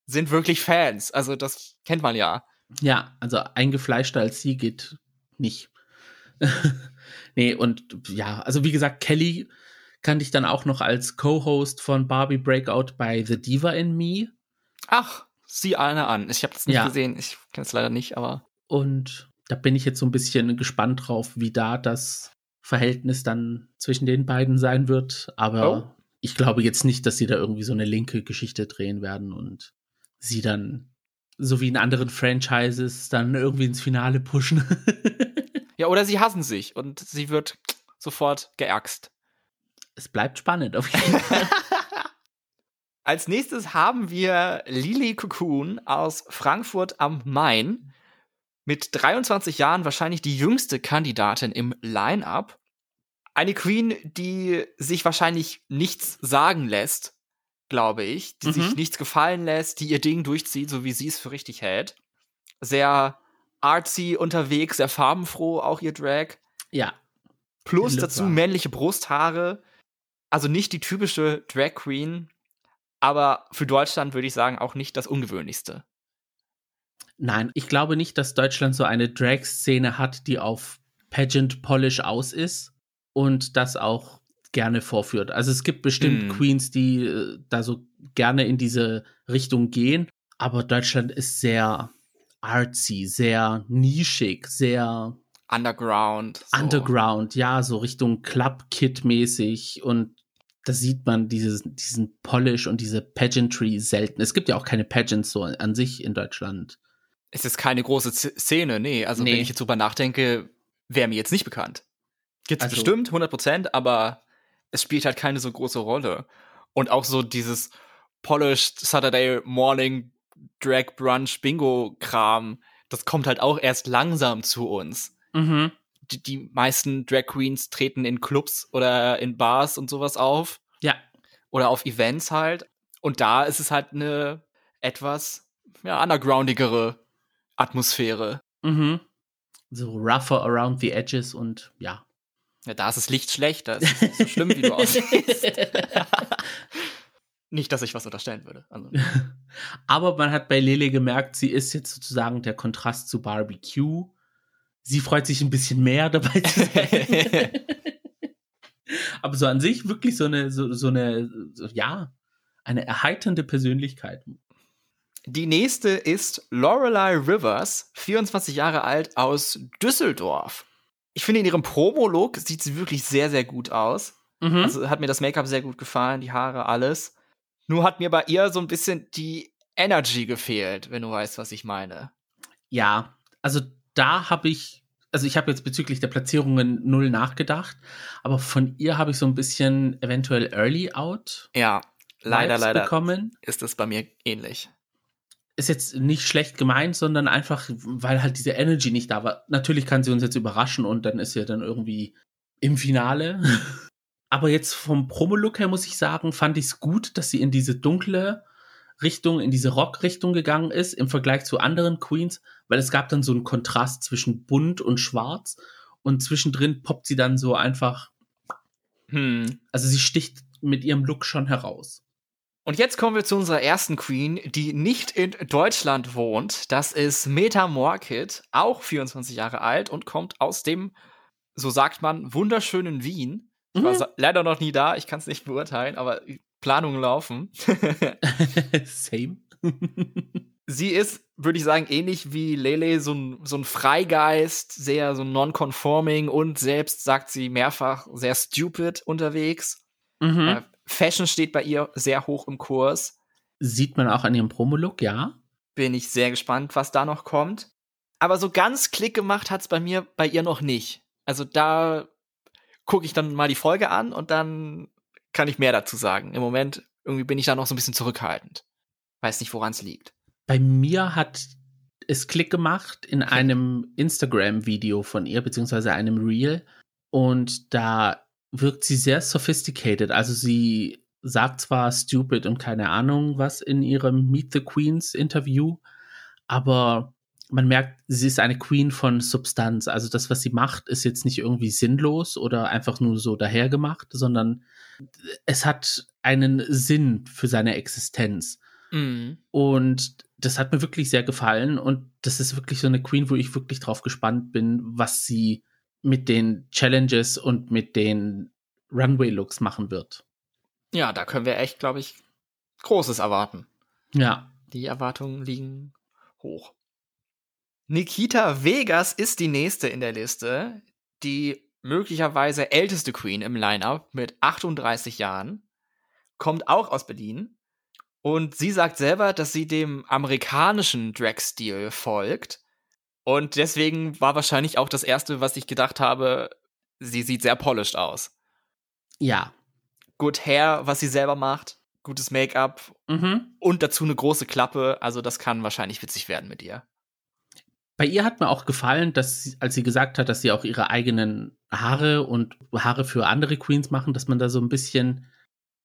sind wirklich Fans. Also das kennt man ja. Ja, also eingefleischter als sie geht nicht. Nee, und ja, also wie gesagt, Kelly kannte ich dann auch noch als Co-Host von Barbie Breakout bei The Diva in Me. Ach, sieh eine an. Ich habe das nicht ja. gesehen. Ich kenne es leider nicht, aber. Und da bin ich jetzt so ein bisschen gespannt drauf, wie da das Verhältnis dann zwischen den beiden sein wird. Aber oh. ich glaube jetzt nicht, dass sie da irgendwie so eine linke Geschichte drehen werden und sie dann, so wie in anderen Franchises, dann irgendwie ins Finale pushen. Ja, oder sie hassen sich und sie wird sofort geärgst. Es bleibt spannend auf jeden Fall. Als nächstes haben wir Lili Cocoon aus Frankfurt am Main. Mit 23 Jahren wahrscheinlich die jüngste Kandidatin im Line-Up. Eine Queen, die sich wahrscheinlich nichts sagen lässt, glaube ich. Die mhm. sich nichts gefallen lässt, die ihr Ding durchzieht, so wie sie es für richtig hält. Sehr artsy unterwegs, sehr farbenfroh, auch ihr Drag. Ja. Plus dazu männliche Brusthaare. Also nicht die typische Drag Queen, aber für Deutschland würde ich sagen auch nicht das ungewöhnlichste. Nein, ich glaube nicht, dass Deutschland so eine Drag-Szene hat, die auf Pageant Polish aus ist und das auch gerne vorführt. Also es gibt bestimmt mm. Queens, die äh, da so gerne in diese Richtung gehen, aber Deutschland ist sehr artsy, sehr nischig, sehr Underground. So. Underground, ja, so Richtung Club-Kit-mäßig und da sieht man dieses, diesen Polish und diese Pageantry selten. Es gibt ja auch keine Pageants so an sich in Deutschland. Es ist keine große Szene, nee. Also, Nee. wenn ich jetzt drüber nachdenke, wäre mir jetzt nicht bekannt. Gibt's Also- bestimmt, 100 Prozent, aber es spielt halt keine so große Rolle. Und auch so dieses polished Saturday Morning Drag Brunch Bingo Kram, das kommt halt auch erst langsam zu uns. Mhm. Die, die meisten Drag Queens treten in Clubs oder in Bars und sowas auf Ja. oder auf Events halt. Und da ist es halt eine etwas ja, undergroundigere Atmosphäre. Mhm. So rougher around the edges und ja. Ja, da ist das Licht schlecht, da ist es nicht so schlimm, wie du aussiehst. nicht, dass ich was unterstellen würde. Also, Aber man hat bei Lele gemerkt, sie ist jetzt sozusagen der Kontrast zu Barbecue. Sie freut sich ein bisschen mehr dabei zu sein. Aber so an sich wirklich so eine, so, so eine, so, ja, eine erheiternde Persönlichkeit. Die nächste ist Lorelei Rivers, 24 Jahre alt aus Düsseldorf. Ich finde, in ihrem Promo-Look sieht sie wirklich sehr, sehr gut aus. Mhm. Also hat mir das Make-up sehr gut gefallen, die Haare, alles. Nur hat mir bei ihr so ein bisschen die Energy gefehlt, wenn du weißt, was ich meine. Ja, also da habe ich, also ich habe jetzt bezüglich der Platzierungen null nachgedacht, aber von ihr habe ich so ein bisschen eventuell Early Out Ja, leider, leider bekommen. ist es bei mir ähnlich. Ist jetzt nicht schlecht gemeint, sondern einfach, weil halt diese Energy nicht da war. Natürlich kann sie uns jetzt überraschen und dann ist sie dann irgendwie im Finale. Aber jetzt vom Promo-Look her muss ich sagen, fand ich es gut, dass sie in diese dunkle Richtung, in diese Rock-Richtung gegangen ist im Vergleich zu anderen Queens, weil es gab dann so einen Kontrast zwischen bunt und schwarz und zwischendrin poppt sie dann so einfach, Hm. also sie sticht mit ihrem Look schon heraus. Und jetzt kommen wir zu unserer ersten Queen, die nicht in Deutschland wohnt. Das ist Meta Morkit, auch 24 Jahre alt und kommt aus dem, so sagt man, wunderschönen Wien. Ich war Mhm. leider noch nie da, ich kann es nicht beurteilen, aber Planungen laufen. Same. Sie ist, würde ich sagen, ähnlich wie Lele, so ein, so ein Freigeist, sehr so non-conforming und selbst, sagt sie mehrfach, sehr stupid unterwegs. mhm. Äh, Fashion steht bei ihr sehr hoch im Kurs. Sieht man auch an ihrem Promo-Look, ja. Bin ich sehr gespannt, was da noch kommt. Aber so ganz Klick gemacht hat's bei mir, bei ihr noch nicht. Also da gucke ich dann mal die Folge an und dann kann ich mehr dazu sagen. Im Moment irgendwie bin ich da noch so ein bisschen zurückhaltend. Weiß nicht, woran es liegt. Bei mir hat es Klick gemacht in einem Instagram-Video von ihr, beziehungsweise einem Reel. Und da wirkt sie sehr sophisticated. Also sie sagt zwar stupid und keine Ahnung was in ihrem Meet the Queens Interview, aber man merkt, sie ist eine Queen von Substanz. Also das, was sie macht, ist jetzt nicht irgendwie sinnlos oder einfach nur so dahergemacht, sondern es hat einen Sinn für seine Existenz. Mhm. Und das hat mir wirklich sehr gefallen. Und das ist wirklich so eine Queen, wo ich wirklich drauf gespannt bin, was sie mit den Challenges und mit den Runway-Looks machen wird. Ja, da können wir echt, glaube ich, Großes erwarten. Ja. Die Erwartungen liegen hoch. Nikita Vegas ist die nächste in der Liste, die möglicherweise älteste Queen im Lineup mit 38 Jahren, kommt auch aus Berlin und sie sagt selber, dass sie dem amerikanischen Drag-Stil folgt und deswegen war wahrscheinlich auch das erste, was ich gedacht habe, sie sieht sehr polished aus. Ja. Good Hair, was sie selber macht, gutes Make-up Mhm. und dazu eine große Klappe. Also das kann wahrscheinlich witzig werden mit ihr. Bei ihr hat mir auch gefallen, dass sie, als sie gesagt hat, dass sie auch ihre eigenen Haare und Haare für andere Queens machen, dass man da so ein bisschen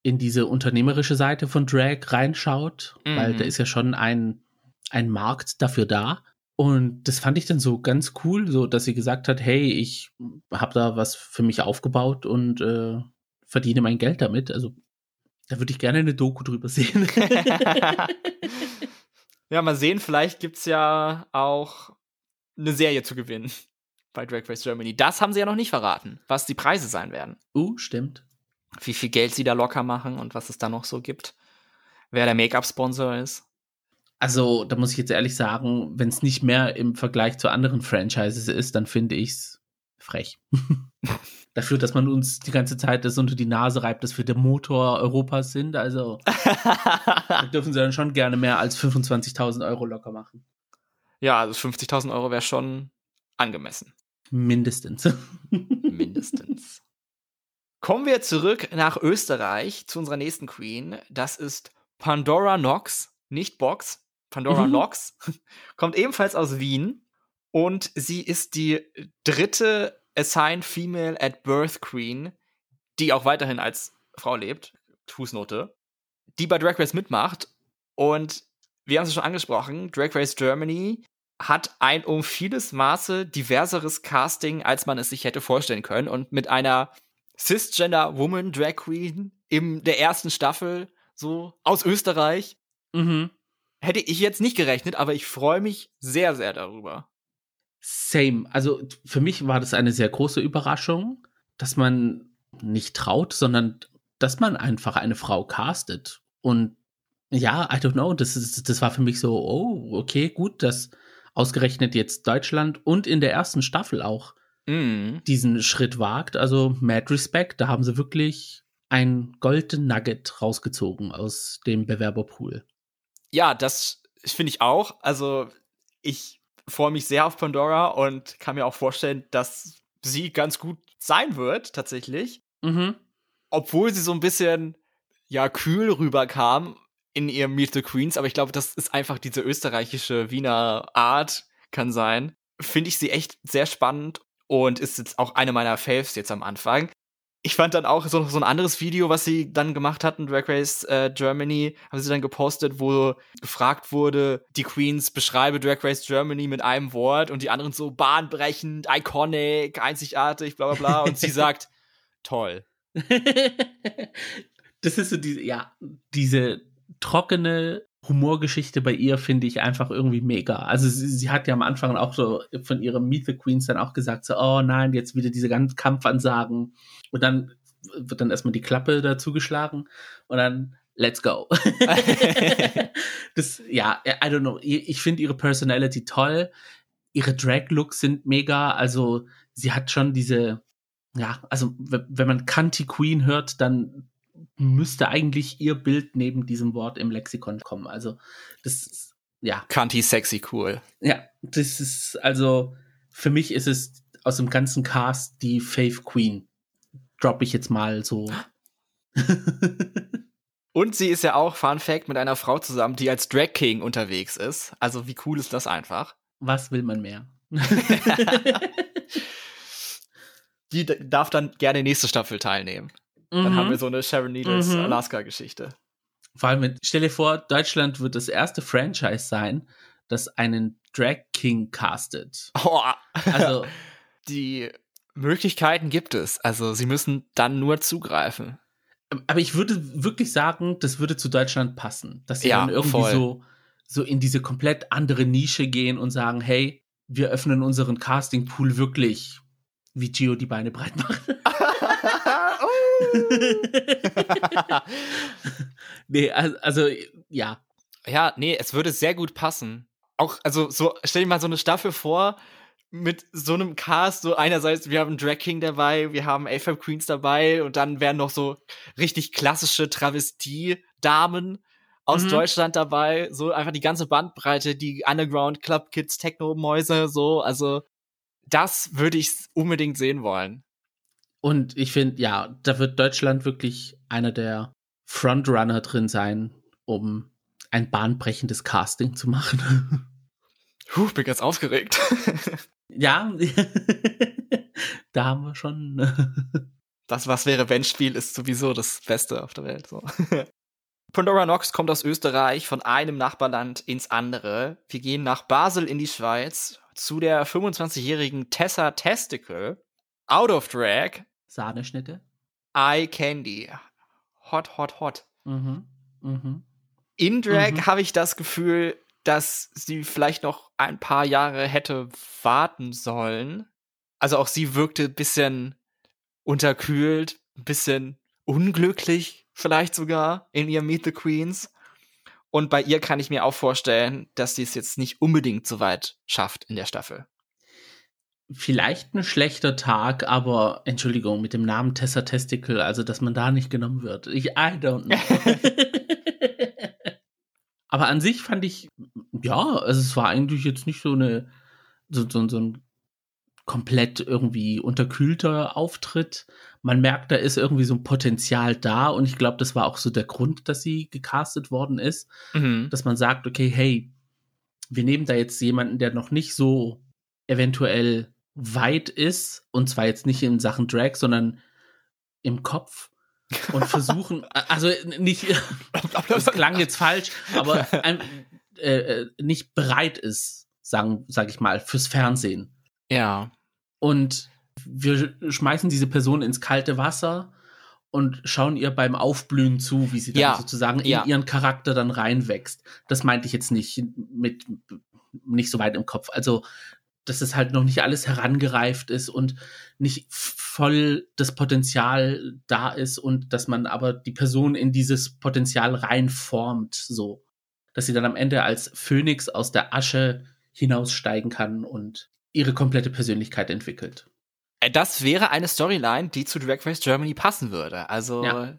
in diese unternehmerische Seite von Drag reinschaut, Mhm. weil da ist ja schon ein, ein Markt dafür da. Und das fand ich dann so ganz cool, so dass sie gesagt hat, hey, ich habe da was für mich aufgebaut und äh, verdiene mein Geld damit. Also da würde ich gerne eine Doku drüber sehen. ja, mal sehen, vielleicht gibt's ja auch eine Serie zu gewinnen bei Drag Race Germany. Das haben sie ja noch nicht verraten, was die Preise sein werden. uh, stimmt. Wie viel Geld sie da locker machen und was es da noch so gibt. Wer der Make-up-Sponsor ist. Also, da muss ich jetzt ehrlich sagen, wenn es nicht mehr im Vergleich zu anderen Franchises ist, dann finde ich's frech. Dafür, dass man uns die ganze Zeit das unter die Nase reibt, dass wir der Motor Europas sind. Also, da dürfen sie dann schon gerne mehr als 25.000 Euro locker machen. Ja, also 50.000 Euro wäre schon angemessen. Mindestens. Mindestens. Kommen wir zurück nach Österreich zu unserer nächsten Queen. Das ist Pandora Knox, nicht Box. Pandora mhm. Knox kommt ebenfalls aus Wien und sie ist die dritte Assigned Female at Birth Queen, die auch weiterhin als Frau lebt. Fußnote. Die bei Drag Race mitmacht. Und wir haben es schon angesprochen, Drag Race Germany hat ein um vieles Maße diverseres Casting, als man es sich hätte vorstellen können. Und mit einer Cisgender Woman Drag Queen in der ersten Staffel, so aus Österreich, mhm. hätte ich jetzt nicht gerechnet, aber ich freue mich sehr, sehr darüber. Same. Also für mich war das eine sehr große Überraschung, dass man nicht traut, sondern dass man einfach eine Frau castet. Und ja, I don't know, das, ist, das war für mich so, oh, okay, gut, dass ausgerechnet jetzt Deutschland und in der ersten Staffel auch mm. diesen Schritt wagt. Also Mad Respect, da haben sie wirklich ein Golden Nugget rausgezogen aus dem Bewerberpool. Ja, das finde ich auch. Also ich freue mich sehr auf Pandora und kann mir auch vorstellen, dass sie ganz gut sein wird, tatsächlich. Mhm. Obwohl sie so ein bisschen, ja, kühl rüberkam in ihrem Meet the Queens, aber ich glaube, das ist einfach diese österreichische Wiener Art, kann sein. Finde ich sie echt sehr spannend und ist jetzt auch eine meiner Faves jetzt am Anfang. Ich fand dann auch so, so ein anderes Video, was sie dann gemacht hatten, Drag Race äh, Germany, haben sie dann gepostet, wo gefragt wurde, die Queens beschreibe Drag Race Germany mit einem Wort und die anderen so bahnbrechend, iconic, einzigartig, bla bla bla. Und sie sagt, toll. das ist so diese, ja, diese trockene Humorgeschichte bei ihr finde ich einfach irgendwie mega. Also sie, sie, hat ja am Anfang auch so von ihrem Meet the Queens dann auch gesagt, so, oh nein, jetzt wieder diese ganzen Kampfansagen. Und dann wird dann erstmal die Klappe dazu geschlagen und dann let's go. das, ja, I don't know. Ich finde ihre Personality toll. Ihre Drag-Looks sind mega. Also sie hat schon diese, ja, also wenn man Canty Queen hört, dann müsste eigentlich ihr Bild neben diesem Wort im Lexikon kommen. Also, das ist, ja. Kanti sexy cool. Ja, das ist, also, für mich ist es aus dem ganzen Cast die Faith Queen. Drop ich jetzt mal so. Und sie ist ja auch, Fun Fact, mit einer Frau zusammen, die als Drag King unterwegs ist. Also, wie cool ist das einfach? Was will man mehr? die darf dann gerne nächste Staffel teilnehmen. Dann haben wir mhm. so eine Sharon Needles mhm. Alaska-Geschichte. Vor allem, stell dir vor, Deutschland wird das erste Franchise sein, das einen Drag King castet. Oh. Also, die Möglichkeiten gibt es. Also, sie müssen dann nur zugreifen. Aber ich würde wirklich sagen, das würde zu Deutschland passen. Dass sie ja, dann irgendwie so, so in diese komplett andere Nische gehen und sagen, hey, wir öffnen unseren Castingpool wirklich, wie Gio die Beine breit macht. nee, also, ja. Ja, nee, es würde sehr gut passen. Auch, also, so, stell dir mal so eine Staffel vor, mit so einem Cast, so einerseits, wir haben Drag King dabei, wir haben AFAB Queens dabei und dann wären noch so richtig klassische Travestie-Damen aus mhm. Deutschland dabei, so einfach die ganze Bandbreite, die Underground Club Kids, Techno-Mäuse, so, also das würde ich unbedingt sehen wollen. Und ich finde, ja, da wird Deutschland wirklich einer der Frontrunner drin sein, um ein bahnbrechendes Casting zu machen. Puh, bin ganz aufgeregt. ja, da haben wir schon. das Was wäre wenn Spiel ist sowieso das Beste auf der Welt. So. Pandora Nox kommt aus Österreich von einem Nachbarland ins andere. Wir gehen nach Basel in die Schweiz zu der 25-jährigen Tessa Testicle. Out of Drag. Sahneschnitte. Eye Candy. Hot, hot, hot. Mhm. Mhm. In Drag mhm. habe ich das Gefühl, dass sie vielleicht noch ein paar Jahre hätte warten sollen. Also auch sie wirkte ein bisschen unterkühlt, ein bisschen unglücklich, vielleicht sogar in ihrem Meet the Queens. Und bei ihr kann ich mir auch vorstellen, dass sie es jetzt nicht unbedingt so weit schafft in der Staffel. Vielleicht ein schlechter Tag, aber Entschuldigung, mit dem Namen Tessa Testicle, also dass man da nicht genommen wird. Ich, I don't know. aber an sich fand ich Ja, also es war eigentlich jetzt nicht so eine, so, so, so ein komplett irgendwie unterkühlter Auftritt. Man merkt, da ist irgendwie so ein Potenzial da und ich glaube, das war auch so der Grund, dass sie gecastet worden ist, Mhm. dass man sagt, okay, hey, wir nehmen da jetzt jemanden, der noch nicht so eventuell weit ist und zwar jetzt nicht in Sachen Drag, sondern im Kopf und versuchen, also nicht, das klang jetzt falsch, aber ein, äh, äh, nicht bereit ist, sagen, sag ich mal, fürs Fernsehen. Ja. Und wir schmeißen diese Person ins kalte Wasser und schauen ihr beim Aufblühen zu, wie sie dann Ja, sozusagen ja. in ihren Charakter dann reinwächst. Das meinte ich jetzt nicht mit nicht so weit im Kopf. Also, dass es halt noch nicht alles herangereift ist und nicht voll das Potenzial da ist und dass man aber die Person in dieses Potenzial reinformt, so. Dass sie dann am Ende als Phönix aus der Asche hinaussteigen kann und ihre komplette Persönlichkeit entwickelt. Äh, Das wäre eine Storyline, die zu Drag Race Germany passen würde. Also Ja.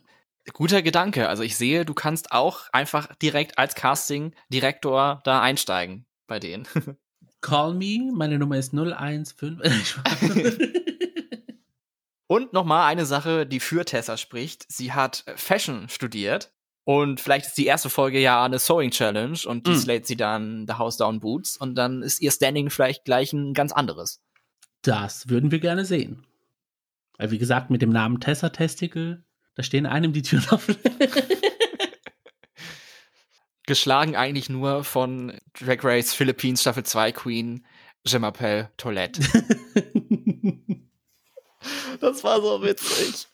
guter Gedanke. Also ich sehe, du kannst auch einfach direkt als Casting-Direktor da einsteigen bei denen. Call me, meine Nummer ist 015. Und nochmal eine Sache, die für Tessa spricht. Sie hat Fashion studiert. Und vielleicht ist die erste Folge ja eine Sewing Challenge und die Mm. slayt sie dann The House Down Boots und dann ist ihr Standing vielleicht gleich ein ganz anderes. das würden wir gerne sehen. Weil, wie gesagt, mit dem Namen Tessa Testicle, da stehen einem die Türen offen. Geschlagen eigentlich nur von Drag Race Philippines Staffel 2 Queen Je m'appelle Toilette. Das war so witzig.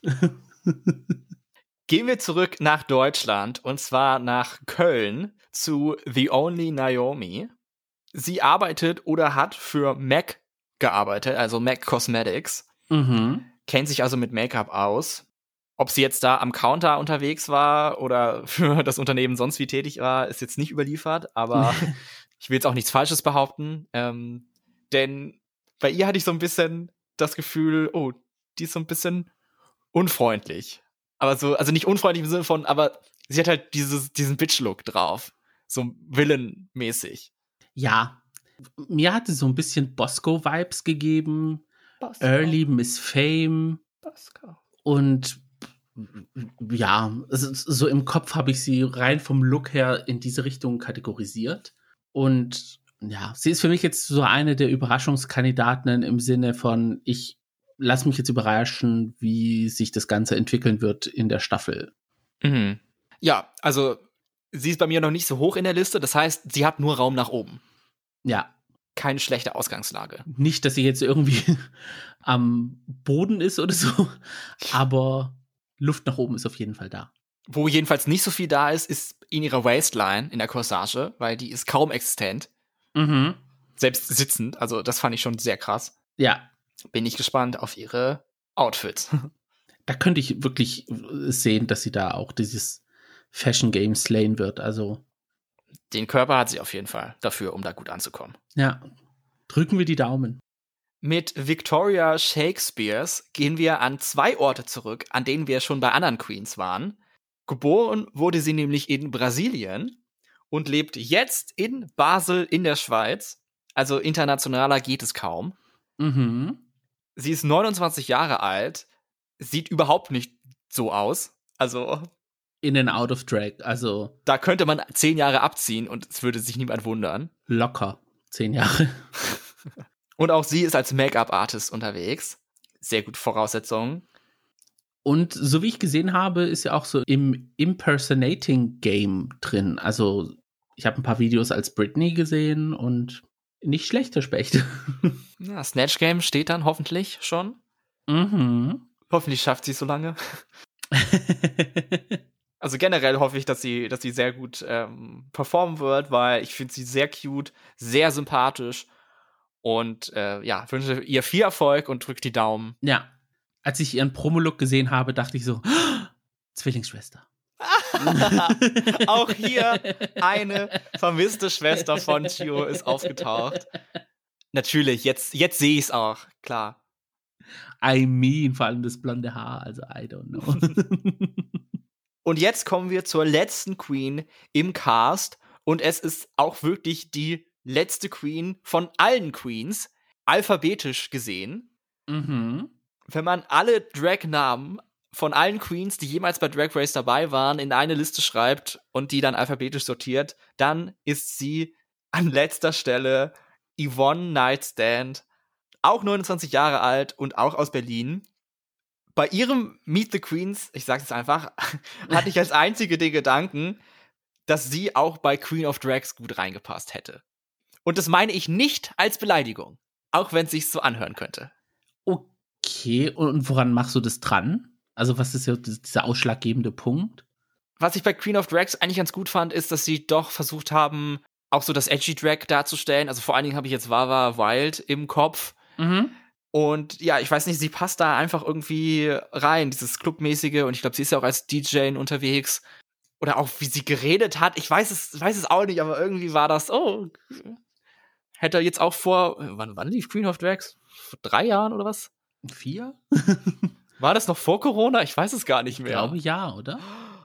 Gehen wir zurück nach Deutschland und zwar nach Köln zu The Only Naomi. Sie arbeitet oder hat für MAC gearbeitet, also MAC Cosmetics, mhm. kennt sich also mit Make-up aus. Ob sie jetzt da am Counter unterwegs war oder für das Unternehmen sonst wie tätig war, ist jetzt nicht überliefert, aber ich will jetzt auch nichts Falsches behaupten. Ähm, denn bei ihr hatte ich so ein bisschen das Gefühl, oh, die ist so ein bisschen unfreundlich. Aber so, also nicht unfreundlich im Sinne von, aber sie hat halt dieses, diesen Bitch-Look drauf. So Villain-mäßig. Ja, mir hat es so ein bisschen Bosco-Vibes gegeben. Early Miss Fame. Und ja, so im Kopf habe ich sie rein vom Look her in diese Richtung kategorisiert. Und ja, sie ist für mich jetzt so eine der Überraschungskandidatinnen im Sinne von, ich lass mich jetzt überraschen, wie sich das Ganze entwickeln wird in der Staffel. Mhm. Ja, also sie ist bei mir noch nicht so hoch in der Liste. Das heißt, sie hat nur Raum nach oben. Ja, Keine schlechte Ausgangslage. nicht, dass sie jetzt irgendwie am Boden ist oder so, aber Luft nach oben ist auf jeden Fall da. Wo jedenfalls nicht so viel da ist, ist in ihrer Waistline, in der Corsage, weil die ist kaum existent. Mhm. Selbst sitzend. Also das fand ich schon sehr krass. Ja, Bin ich gespannt auf ihre Outfits. da könnte ich wirklich sehen, dass sie da auch dieses Fashion Game slayen wird. Also, Den Körper hat sie auf jeden Fall dafür, um da gut anzukommen. ja, drücken wir die Daumen. Mit Victoria Shakespeares gehen wir an zwei Orte zurück, an denen wir schon bei anderen Queens waren. Geboren wurde sie nämlich in Brasilien und lebt jetzt in Basel in der Schweiz. Also internationaler geht es kaum. Mhm. Sie ist 29 Jahre alt, sieht überhaupt nicht so aus. Also In and out of drag, also da könnte man zehn Jahre abziehen und es würde sich niemand wundern. locker. Zehn Jahre. Und auch sie ist als Make-up-Artist unterwegs. Sehr gute Voraussetzungen. Und so wie ich gesehen habe, ist ja auch so im Impersonating Game drin. Also, ich habe ein paar Videos als Britney gesehen und nicht schlechter Specht. Ja, Snatch Game steht dann hoffentlich schon. mhm. Hoffentlich schafft sie es so lange. Also generell hoffe ich, dass sie, dass sie sehr gut ähm, performen wird, weil ich finde sie sehr cute, sehr sympathisch und äh, ja, wünsche ihr viel Erfolg und drückt die Daumen. ja. Als ich ihren Promolook gesehen habe, dachte ich so, Zwillingsschwester. Auch hier eine vermisste Schwester von Chio ist aufgetaucht. Natürlich, jetzt, jetzt sehe ich es auch, klar. I mean, vor allem das blonde Haar, also I don't know. Und jetzt kommen wir zur letzten Queen im Cast Und es ist auch wirklich die letzte Queen von allen Queens, alphabetisch gesehen. Mhm. Wenn man alle Drag-Namen von allen Queens, die jemals bei Drag Race dabei waren, in eine Liste schreibt und die dann alphabetisch sortiert, dann ist sie an letzter Stelle Yvonne Nightstand, auch 29 Jahre alt und auch aus Berlin. Bei ihrem Meet the Queens, ich sag's jetzt einfach, hatte ich als einzige den Gedanken, dass sie auch bei Queen of Drags gut reingepasst hätte. Und das meine ich nicht als Beleidigung, auch wenn es sich so anhören könnte. Okay, und woran machst du das dran? Also, was ist ja dieser ausschlaggebende Punkt? Was ich bei Queen of Drags eigentlich ganz gut fand, ist, dass sie doch versucht haben, auch so das Edgy Drag darzustellen. Also vor allen Dingen habe ich jetzt Wawa Wild im Kopf. Mhm. Und ja, ich weiß nicht, sie passt da einfach irgendwie rein, dieses Clubmäßige. Und ich glaube, sie ist ja auch als DJ unterwegs. Oder auch wie sie geredet hat. Ich weiß es, weiß es auch nicht, aber irgendwie war das, oh, hätte er jetzt auch vor, wann, wann lief Queen of Drags? Vor drei Jahren oder was? Vier? War das noch vor Corona? Ich weiß es gar nicht Ich mehr. glaube ja, oder?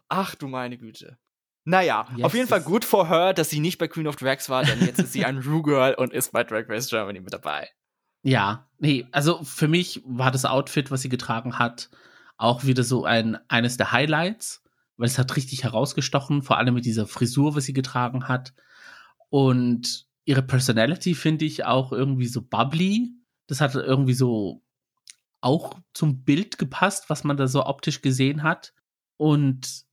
Ach du meine Güte. Naja, Yes, auf jeden Fall gut for her, dass sie nicht bei Queen of Drags war, denn jetzt ist sie ein Rue Girl und ist bei Drag Race Germany mit dabei. Ja, nee, also für mich war das Outfit, was sie getragen hat, auch wieder so ein eines der Highlights, weil es hat richtig herausgestochen, vor allem mit dieser Frisur, was sie getragen hat. Und ihre Personality finde ich auch irgendwie so bubbly. Das hat irgendwie so auch zum Bild gepasst, was man da so optisch gesehen hat. Und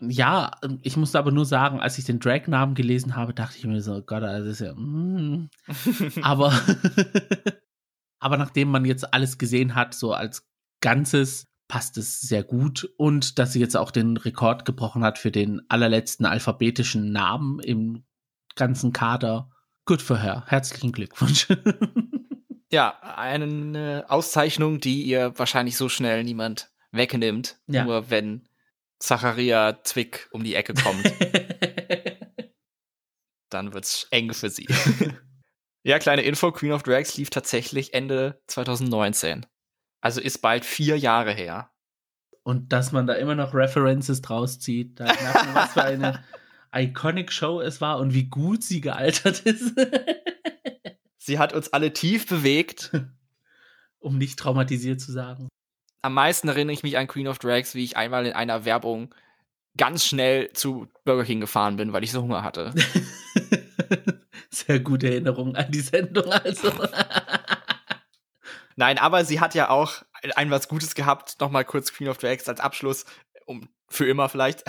ja, ich musste aber nur sagen, als ich den Drag-Namen gelesen habe, dachte ich mir so, Gott, das ist ja. Mm, aber, aber nachdem man jetzt alles gesehen hat, so als Ganzes, passt es sehr gut. Und dass sie jetzt auch den Rekord gebrochen hat für den allerletzten alphabetischen Namen im ganzen Kader. Good for her. Herzlichen Glückwunsch. ja, eine Auszeichnung, die ihr wahrscheinlich so schnell niemand wegnimmt, Ja. nur wenn Zacharia Zwick um die Ecke kommt, dann wird's eng für sie. ja, kleine Info, Queen of Drags lief tatsächlich Ende 2019. Also ist bald vier Jahre her. Und dass man da immer noch References draus zieht, da merkt man, was für eine iconic Show es war und wie gut sie gealtert ist. Sie hat uns alle tief bewegt. um nicht traumatisiert zu sagen. Am meisten erinnere ich mich an Queen of Drags, wie ich einmal in einer Werbung ganz schnell zu Burger King gefahren bin, weil ich so Hunger hatte. Sehr gute Erinnerung an die Sendung, also. Nein, aber sie hat ja auch ein was Gutes gehabt. Nochmal kurz Queen of Drags als Abschluss, um für immer vielleicht.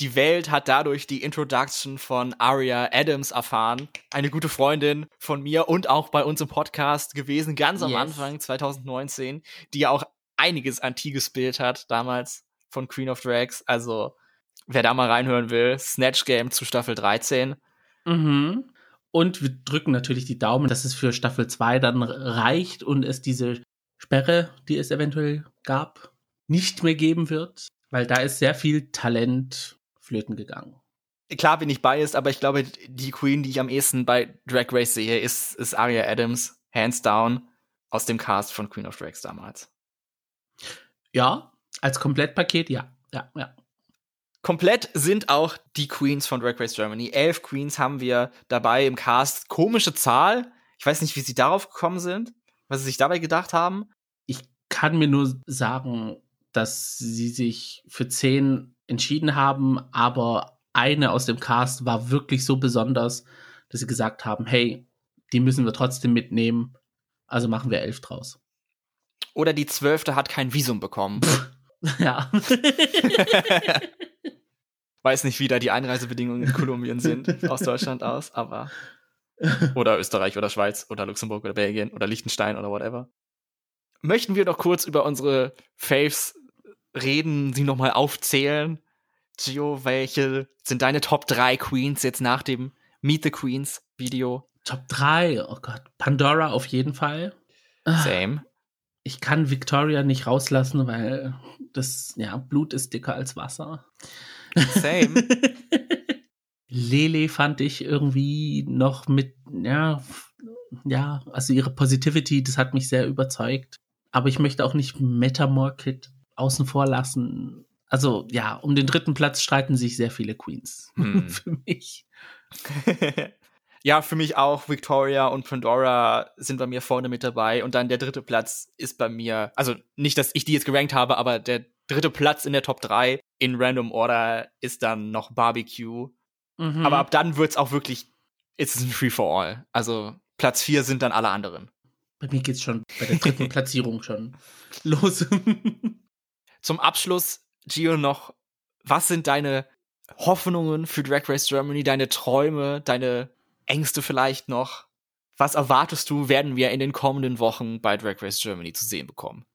Die Welt hat dadurch die Introduction von Aria Adams erfahren. Eine gute Freundin von mir und auch bei uns im Podcast gewesen, ganz am Yes. Anfang 2019, die ja auch einiges antikes Bild hat damals von Queen of Drags. Also, wer da mal reinhören will, Snatch Game zu Staffel 13. Mhm. Und wir drücken natürlich die Daumen, dass es für Staffel 2 dann reicht und es diese Sperre, die es eventuell gab, nicht mehr geben wird, weil da ist sehr viel Talent flöten gegangen. Klar bin ich biased, aber ich glaube, die Queen, die ich am ehesten bei Drag Race sehe, ist, ist Aria Adams, hands down, aus dem Cast von Queen of Drags damals. Ja, als Komplettpaket, ja. Ja, ja. Komplett sind auch die Queens von Drag Race Germany. Elf Queens haben wir dabei im Cast. Komische Zahl. Ich weiß nicht, wie sie darauf gekommen sind, was sie sich dabei gedacht haben. Ich kann mir nur sagen, dass sie sich für zehn entschieden haben, aber eine aus dem Cast war wirklich so besonders, dass sie gesagt haben, hey, die müssen wir trotzdem mitnehmen, also machen wir elf draus. Oder die Zwölfte hat kein Visum bekommen. ja. Weiß nicht, wie da die Einreisebedingungen in Kolumbien sind, aus Deutschland aus, aber. Oder Österreich oder Schweiz oder Luxemburg oder Belgien oder Liechtenstein oder whatever. Möchten wir noch kurz über unsere Faves reden, sie nochmal aufzählen? Gio, welche sind deine Top 3 Queens jetzt nach dem Meet the Queens Video? Top 3, oh Gott. Pandora auf jeden Fall. Same. Ich kann Victoria nicht rauslassen, weil das, ja, Blut ist dicker als Wasser. Same. Lele fand ich irgendwie noch mit, ja, ja, also ihre Positivity, das hat mich sehr überzeugt. Aber ich möchte auch nicht Metamorkid außen vor lassen. Also ja, um den dritten Platz streiten sich sehr viele Queens hm. für mich. ja, für mich auch. Victoria und Pandora sind bei mir vorne mit dabei. Und dann der dritte Platz ist bei mir, also nicht, dass ich die jetzt gerankt habe, aber der dritte Platz in der Top 3 in Random Order ist dann noch Barbecue. Mhm. Aber ab dann wird's auch wirklich, it's ein Free for All. Also Platz 4 sind dann alle anderen. Bei mir geht's schon bei der dritten Platzierung schon los. Zum Abschluss, Gio, noch, was sind deine Hoffnungen für Drag Race Germany, deine Träume, deine Ängste vielleicht noch? Was erwartest du, werden wir in den kommenden Wochen bei Drag Race Germany zu sehen bekommen?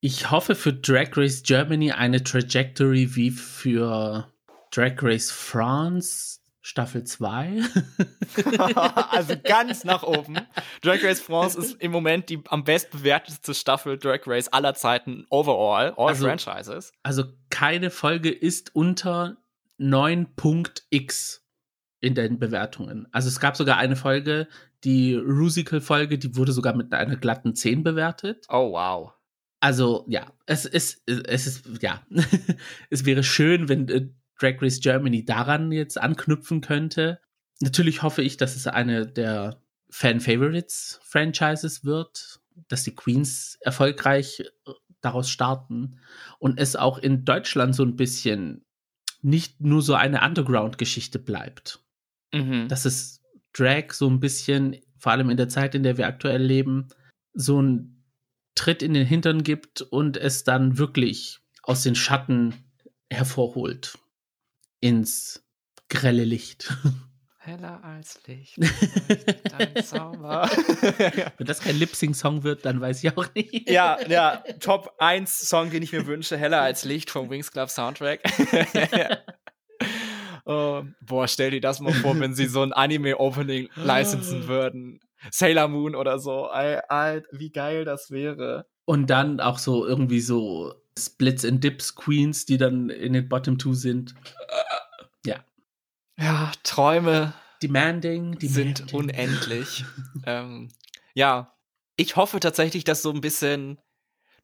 Ich hoffe für Drag Race Germany eine Trajectory wie für Drag Race France Staffel 2. also ganz nach oben. Drag Race France ist im Moment die am bestbewertete Staffel Drag Race aller Zeiten overall, all also, Franchises. Also keine Folge ist unter 9.x in den Bewertungen. Also es gab sogar eine Folge, die Rusical-Folge, die wurde sogar mit einer glatten 10 bewertet. Oh, wow. Also, ja, es ist, es ist, ja, es wäre schön, wenn äh, Drag Race Germany daran jetzt anknüpfen könnte. Natürlich hoffe ich, dass es eine der Fan-Favorites-Franchises wird, dass die Queens erfolgreich äh, daraus starten und es auch in Deutschland so ein bisschen nicht nur so eine Underground-Geschichte bleibt. Mhm. Dass es Drag so ein bisschen, vor allem in der Zeit, in der wir aktuell leben, so ein Tritt in den Hintern gibt und es dann wirklich aus den Schatten hervorholt ins grelle Licht. Heller als Licht. Dein Zauber. Wenn das kein Lip-Sync-Song wird, dann weiß ich auch nicht. Ja, ja, Top 1 Song, den ich mir wünsche, Heller als Licht vom Wings Club Soundtrack. oh, boah, stell dir das mal vor, wenn sie so ein Anime-Opening licensen würden. Sailor Moon oder so. Alt, wie geil das wäre. Und dann auch so irgendwie so Splits and Dips Queens, die dann in den Bottom Two sind. Ja. Ja, Träume demanding, demanding. sind unendlich. ähm, ja, ich hoffe tatsächlich, dass so ein bisschen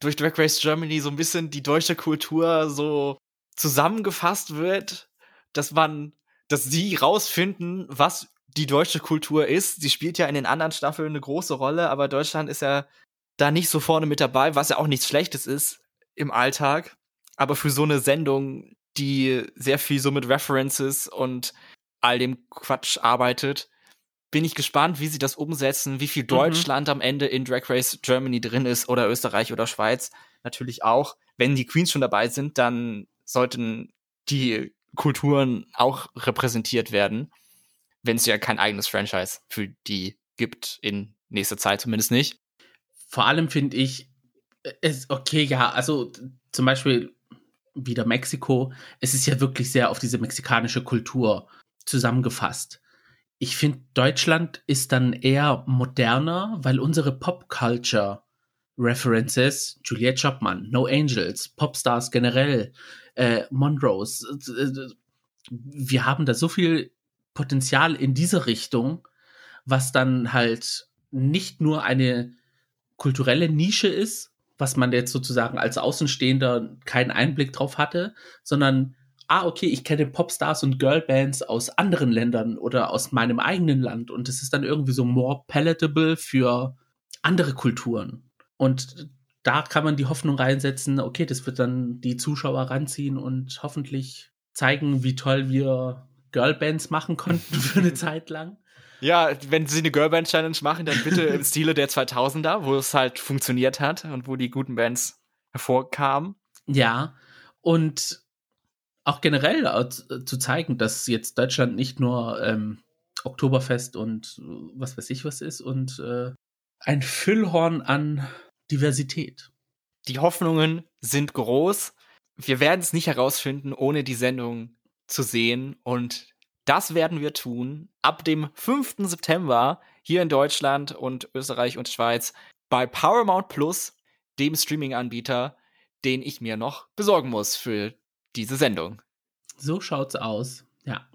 durch Drag Race Germany so ein bisschen die deutsche Kultur so zusammengefasst wird, dass man, dass sie rausfinden, was die deutsche Kultur ist. Sie spielt ja in den anderen Staffeln eine große Rolle, aber Deutschland ist ja da nicht so vorne mit dabei, was ja auch nichts Schlechtes ist im Alltag. Aber für so eine Sendung, die sehr viel so mit References und all dem Quatsch arbeitet, bin ich gespannt, wie sie das umsetzen, wie viel mhm. Deutschland am Ende in Drag Race Germany drin ist oder Österreich oder Schweiz. Natürlich auch. Wenn die Queens schon dabei sind, dann sollten die Kulturen auch repräsentiert werden, wenn es ja kein eigenes Franchise für die gibt in nächster Zeit zumindest nicht. Vor allem finde ich, es, okay, ja, also zum Beispiel wieder Mexiko. Es ist ja wirklich sehr auf diese mexikanische Kultur zusammengefasst. Ich finde, Deutschland ist dann eher moderner, weil unsere Pop-Culture References, Juliette Chopman, No Angels, Popstars generell, äh, Monrose, äh, wir haben da so viel Potenzial in diese Richtung, was dann halt nicht nur eine kulturelle Nische ist, was man jetzt sozusagen als Außenstehender keinen Einblick drauf hatte, sondern ah, okay, ich kenne Popstars und Girlbands aus anderen Ländern oder aus meinem eigenen Land und es ist dann irgendwie so more palatable für andere Kulturen. Und da kann man die Hoffnung reinsetzen, okay, das wird dann die Zuschauer ranziehen und hoffentlich zeigen, wie toll wir Girlbands machen konnten für eine Zeit lang. Ja, wenn sie eine Girlband Challenge machen, dann bitte im Stile der 2000er, wo es halt funktioniert hat und wo die guten Bands hervorkamen. Ja, und auch generell äh, zu zeigen, dass jetzt Deutschland nicht nur ähm, Oktoberfest und was weiß ich was ist und äh, ein Füllhorn an Diversität. Die Hoffnungen sind groß. Wir werden es nicht herausfinden, ohne die Sendung zu sehen und das werden wir tun ab dem 5. September hier in Deutschland und Österreich und Schweiz bei Paramount Plus, dem Streaming-Anbieter, den ich mir noch besorgen muss für diese Sendung. So schaut's aus, ja.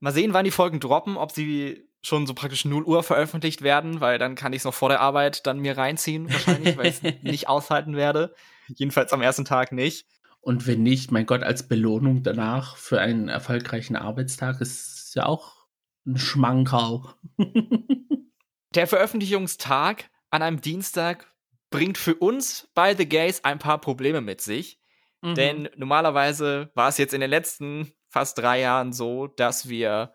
Mal sehen, wann die Folgen droppen, ob sie schon so praktisch 0 Uhr veröffentlicht werden, weil dann kann ich es noch vor der Arbeit dann mir reinziehen, wahrscheinlich, weil ich es nicht aushalten werde. Jedenfalls am ersten Tag nicht. Und wenn nicht, mein Gott, als Belohnung danach für einen erfolgreichen Arbeitstag ist ja auch ein Schmankerl. Der Veröffentlichungstag an einem Dienstag bringt für uns bei The Gays ein paar Probleme mit sich. Mhm. Denn normalerweise war es jetzt in den letzten fast drei Jahren so, dass wir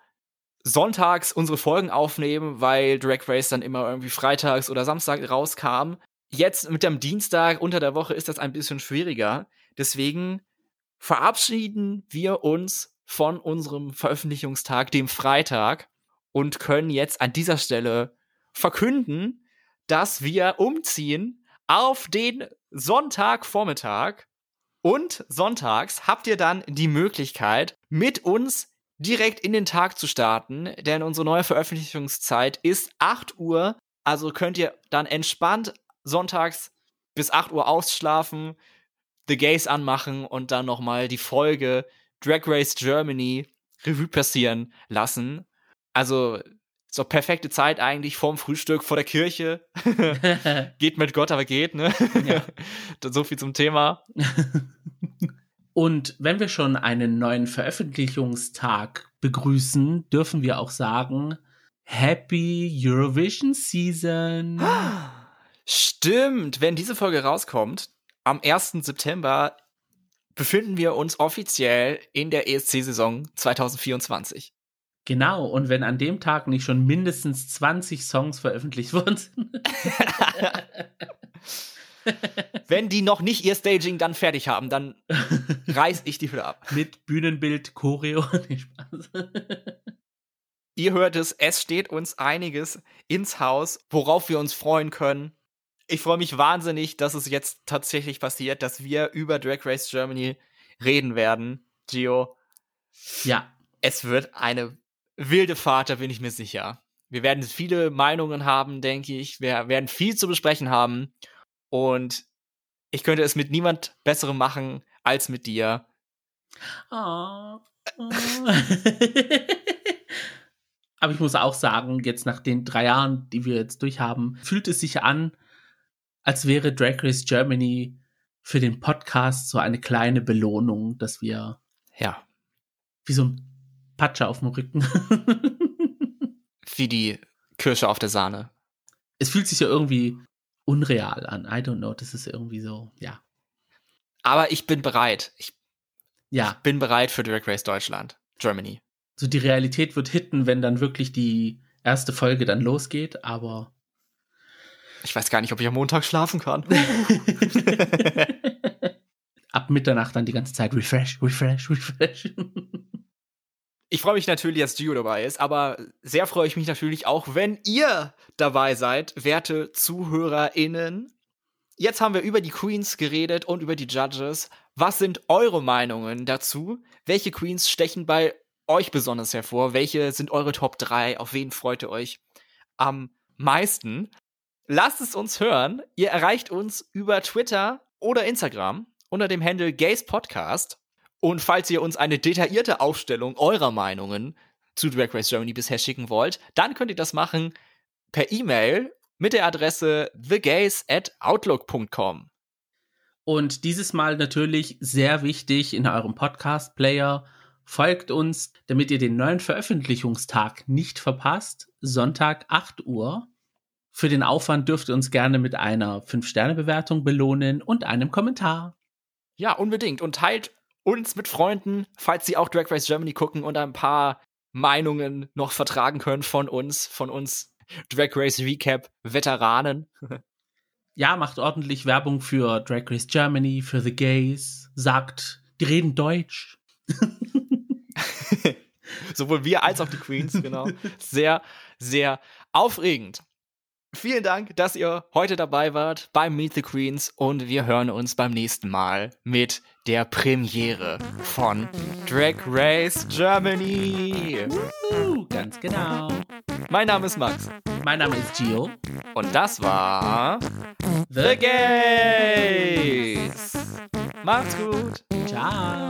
sonntags unsere Folgen aufnehmen, weil Drag Race dann immer irgendwie freitags oder Samstag rauskam. Jetzt mit dem Dienstag unter der Woche ist das ein bisschen schwieriger. Deswegen verabschieden wir uns von unserem Veröffentlichungstag, dem Freitag, und können jetzt an dieser Stelle verkünden, dass wir umziehen auf den Sonntagvormittag. Und sonntags habt ihr dann die Möglichkeit, mit uns direkt in den Tag zu starten, denn unsere neue Veröffentlichungszeit ist 8 Uhr. Also könnt ihr dann entspannt sonntags bis 8 Uhr ausschlafen, The Gays anmachen und dann nochmal die Folge Drag Race Germany Revue passieren lassen. Also so perfekte Zeit eigentlich vorm Frühstück, vor der Kirche. geht mit Gott, aber geht, ne? Ja. so viel zum Thema. Und wenn wir schon einen neuen Veröffentlichungstag begrüßen, dürfen wir auch sagen, Happy Eurovision Season. Stimmt, wenn diese Folge rauskommt, am 1. September befinden wir uns offiziell in der ESC-Saison 2024. Genau, und wenn an dem Tag nicht schon mindestens 20 Songs veröffentlicht worden sind. wenn die noch nicht ihr Staging dann fertig haben, dann reiß ich die Hülle ab. Mit Bühnenbild, Choreo. Ihr hört es, es steht uns einiges ins Haus, worauf wir uns freuen können. Ich freue mich wahnsinnig, dass es jetzt tatsächlich passiert, dass wir über Drag Race Germany reden werden. Gio. Ja. Es wird eine wilde Fahrt, da bin ich mir sicher. Wir werden viele Meinungen haben, denke ich. Wir werden viel zu besprechen haben. Und ich könnte es mit niemand Besserem machen als mit dir. Oh. oh. Aber ich muss auch sagen, jetzt nach den drei Jahren, die wir jetzt durchhaben, fühlt es sich an, als wäre Drag Race Germany für den Podcast so eine kleine Belohnung, dass wir ja wie so ein Patsche auf dem Rücken. wie die Kirsche auf der Sahne. Es fühlt sich ja irgendwie unreal an. I don't know. Das ist irgendwie so, ja. Aber ich bin bereit. Ich, ja. ich bin bereit für Drag Race Deutschland, Germany. So die Realität wird hitten, wenn dann wirklich die erste Folge dann losgeht, aber ich weiß gar nicht, ob ich am Montag schlafen kann. Ab Mitternacht dann die ganze Zeit Refresh, Refresh, Refresh. Ich freue mich natürlich, dass Gio dabei ist, aber sehr freue ich mich natürlich auch, wenn ihr dabei seid, werte ZuhörerInnen. Jetzt haben wir über die Queens geredet und über die Judges. Was sind eure Meinungen dazu? Welche Queens stechen bei euch besonders hervor? Welche sind eure Top 3? Auf wen freut ihr euch am meisten? Lasst es uns hören. Ihr erreicht uns über Twitter oder Instagram unter dem Handle Gays Podcast. Und falls ihr uns eine detaillierte Aufstellung eurer Meinungen zu Drag Race Germany bisher schicken wollt, dann könnt ihr das machen per E-Mail mit der Adresse thegays at outlook.com. Und dieses Mal natürlich sehr wichtig in eurem Podcast-Player. Folgt uns, damit ihr den neuen Veröffentlichungstag nicht verpasst. Sonntag 8 Uhr. Für den Aufwand dürft ihr uns gerne mit einer 5-Sterne-Bewertung belohnen und einem Kommentar. Ja, unbedingt. Und teilt uns mit Freunden, falls sie auch Drag Race Germany gucken und ein paar Meinungen noch vertragen können von uns, von uns Drag Race Recap Veteranen. ja, macht ordentlich Werbung für Drag Race Germany, für The Gays, sagt, die reden Deutsch. Sowohl wir als auch die Queens, genau. Sehr, sehr aufregend. Vielen Dank, dass ihr heute dabei wart beim Meet the Queens und wir hören uns beim nächsten Mal mit der Premiere von Drag Race Germany. Uh, ganz genau. Mein Name ist Max. Mein Name ist Gio. Und das war The Gays. Macht's gut. Ciao.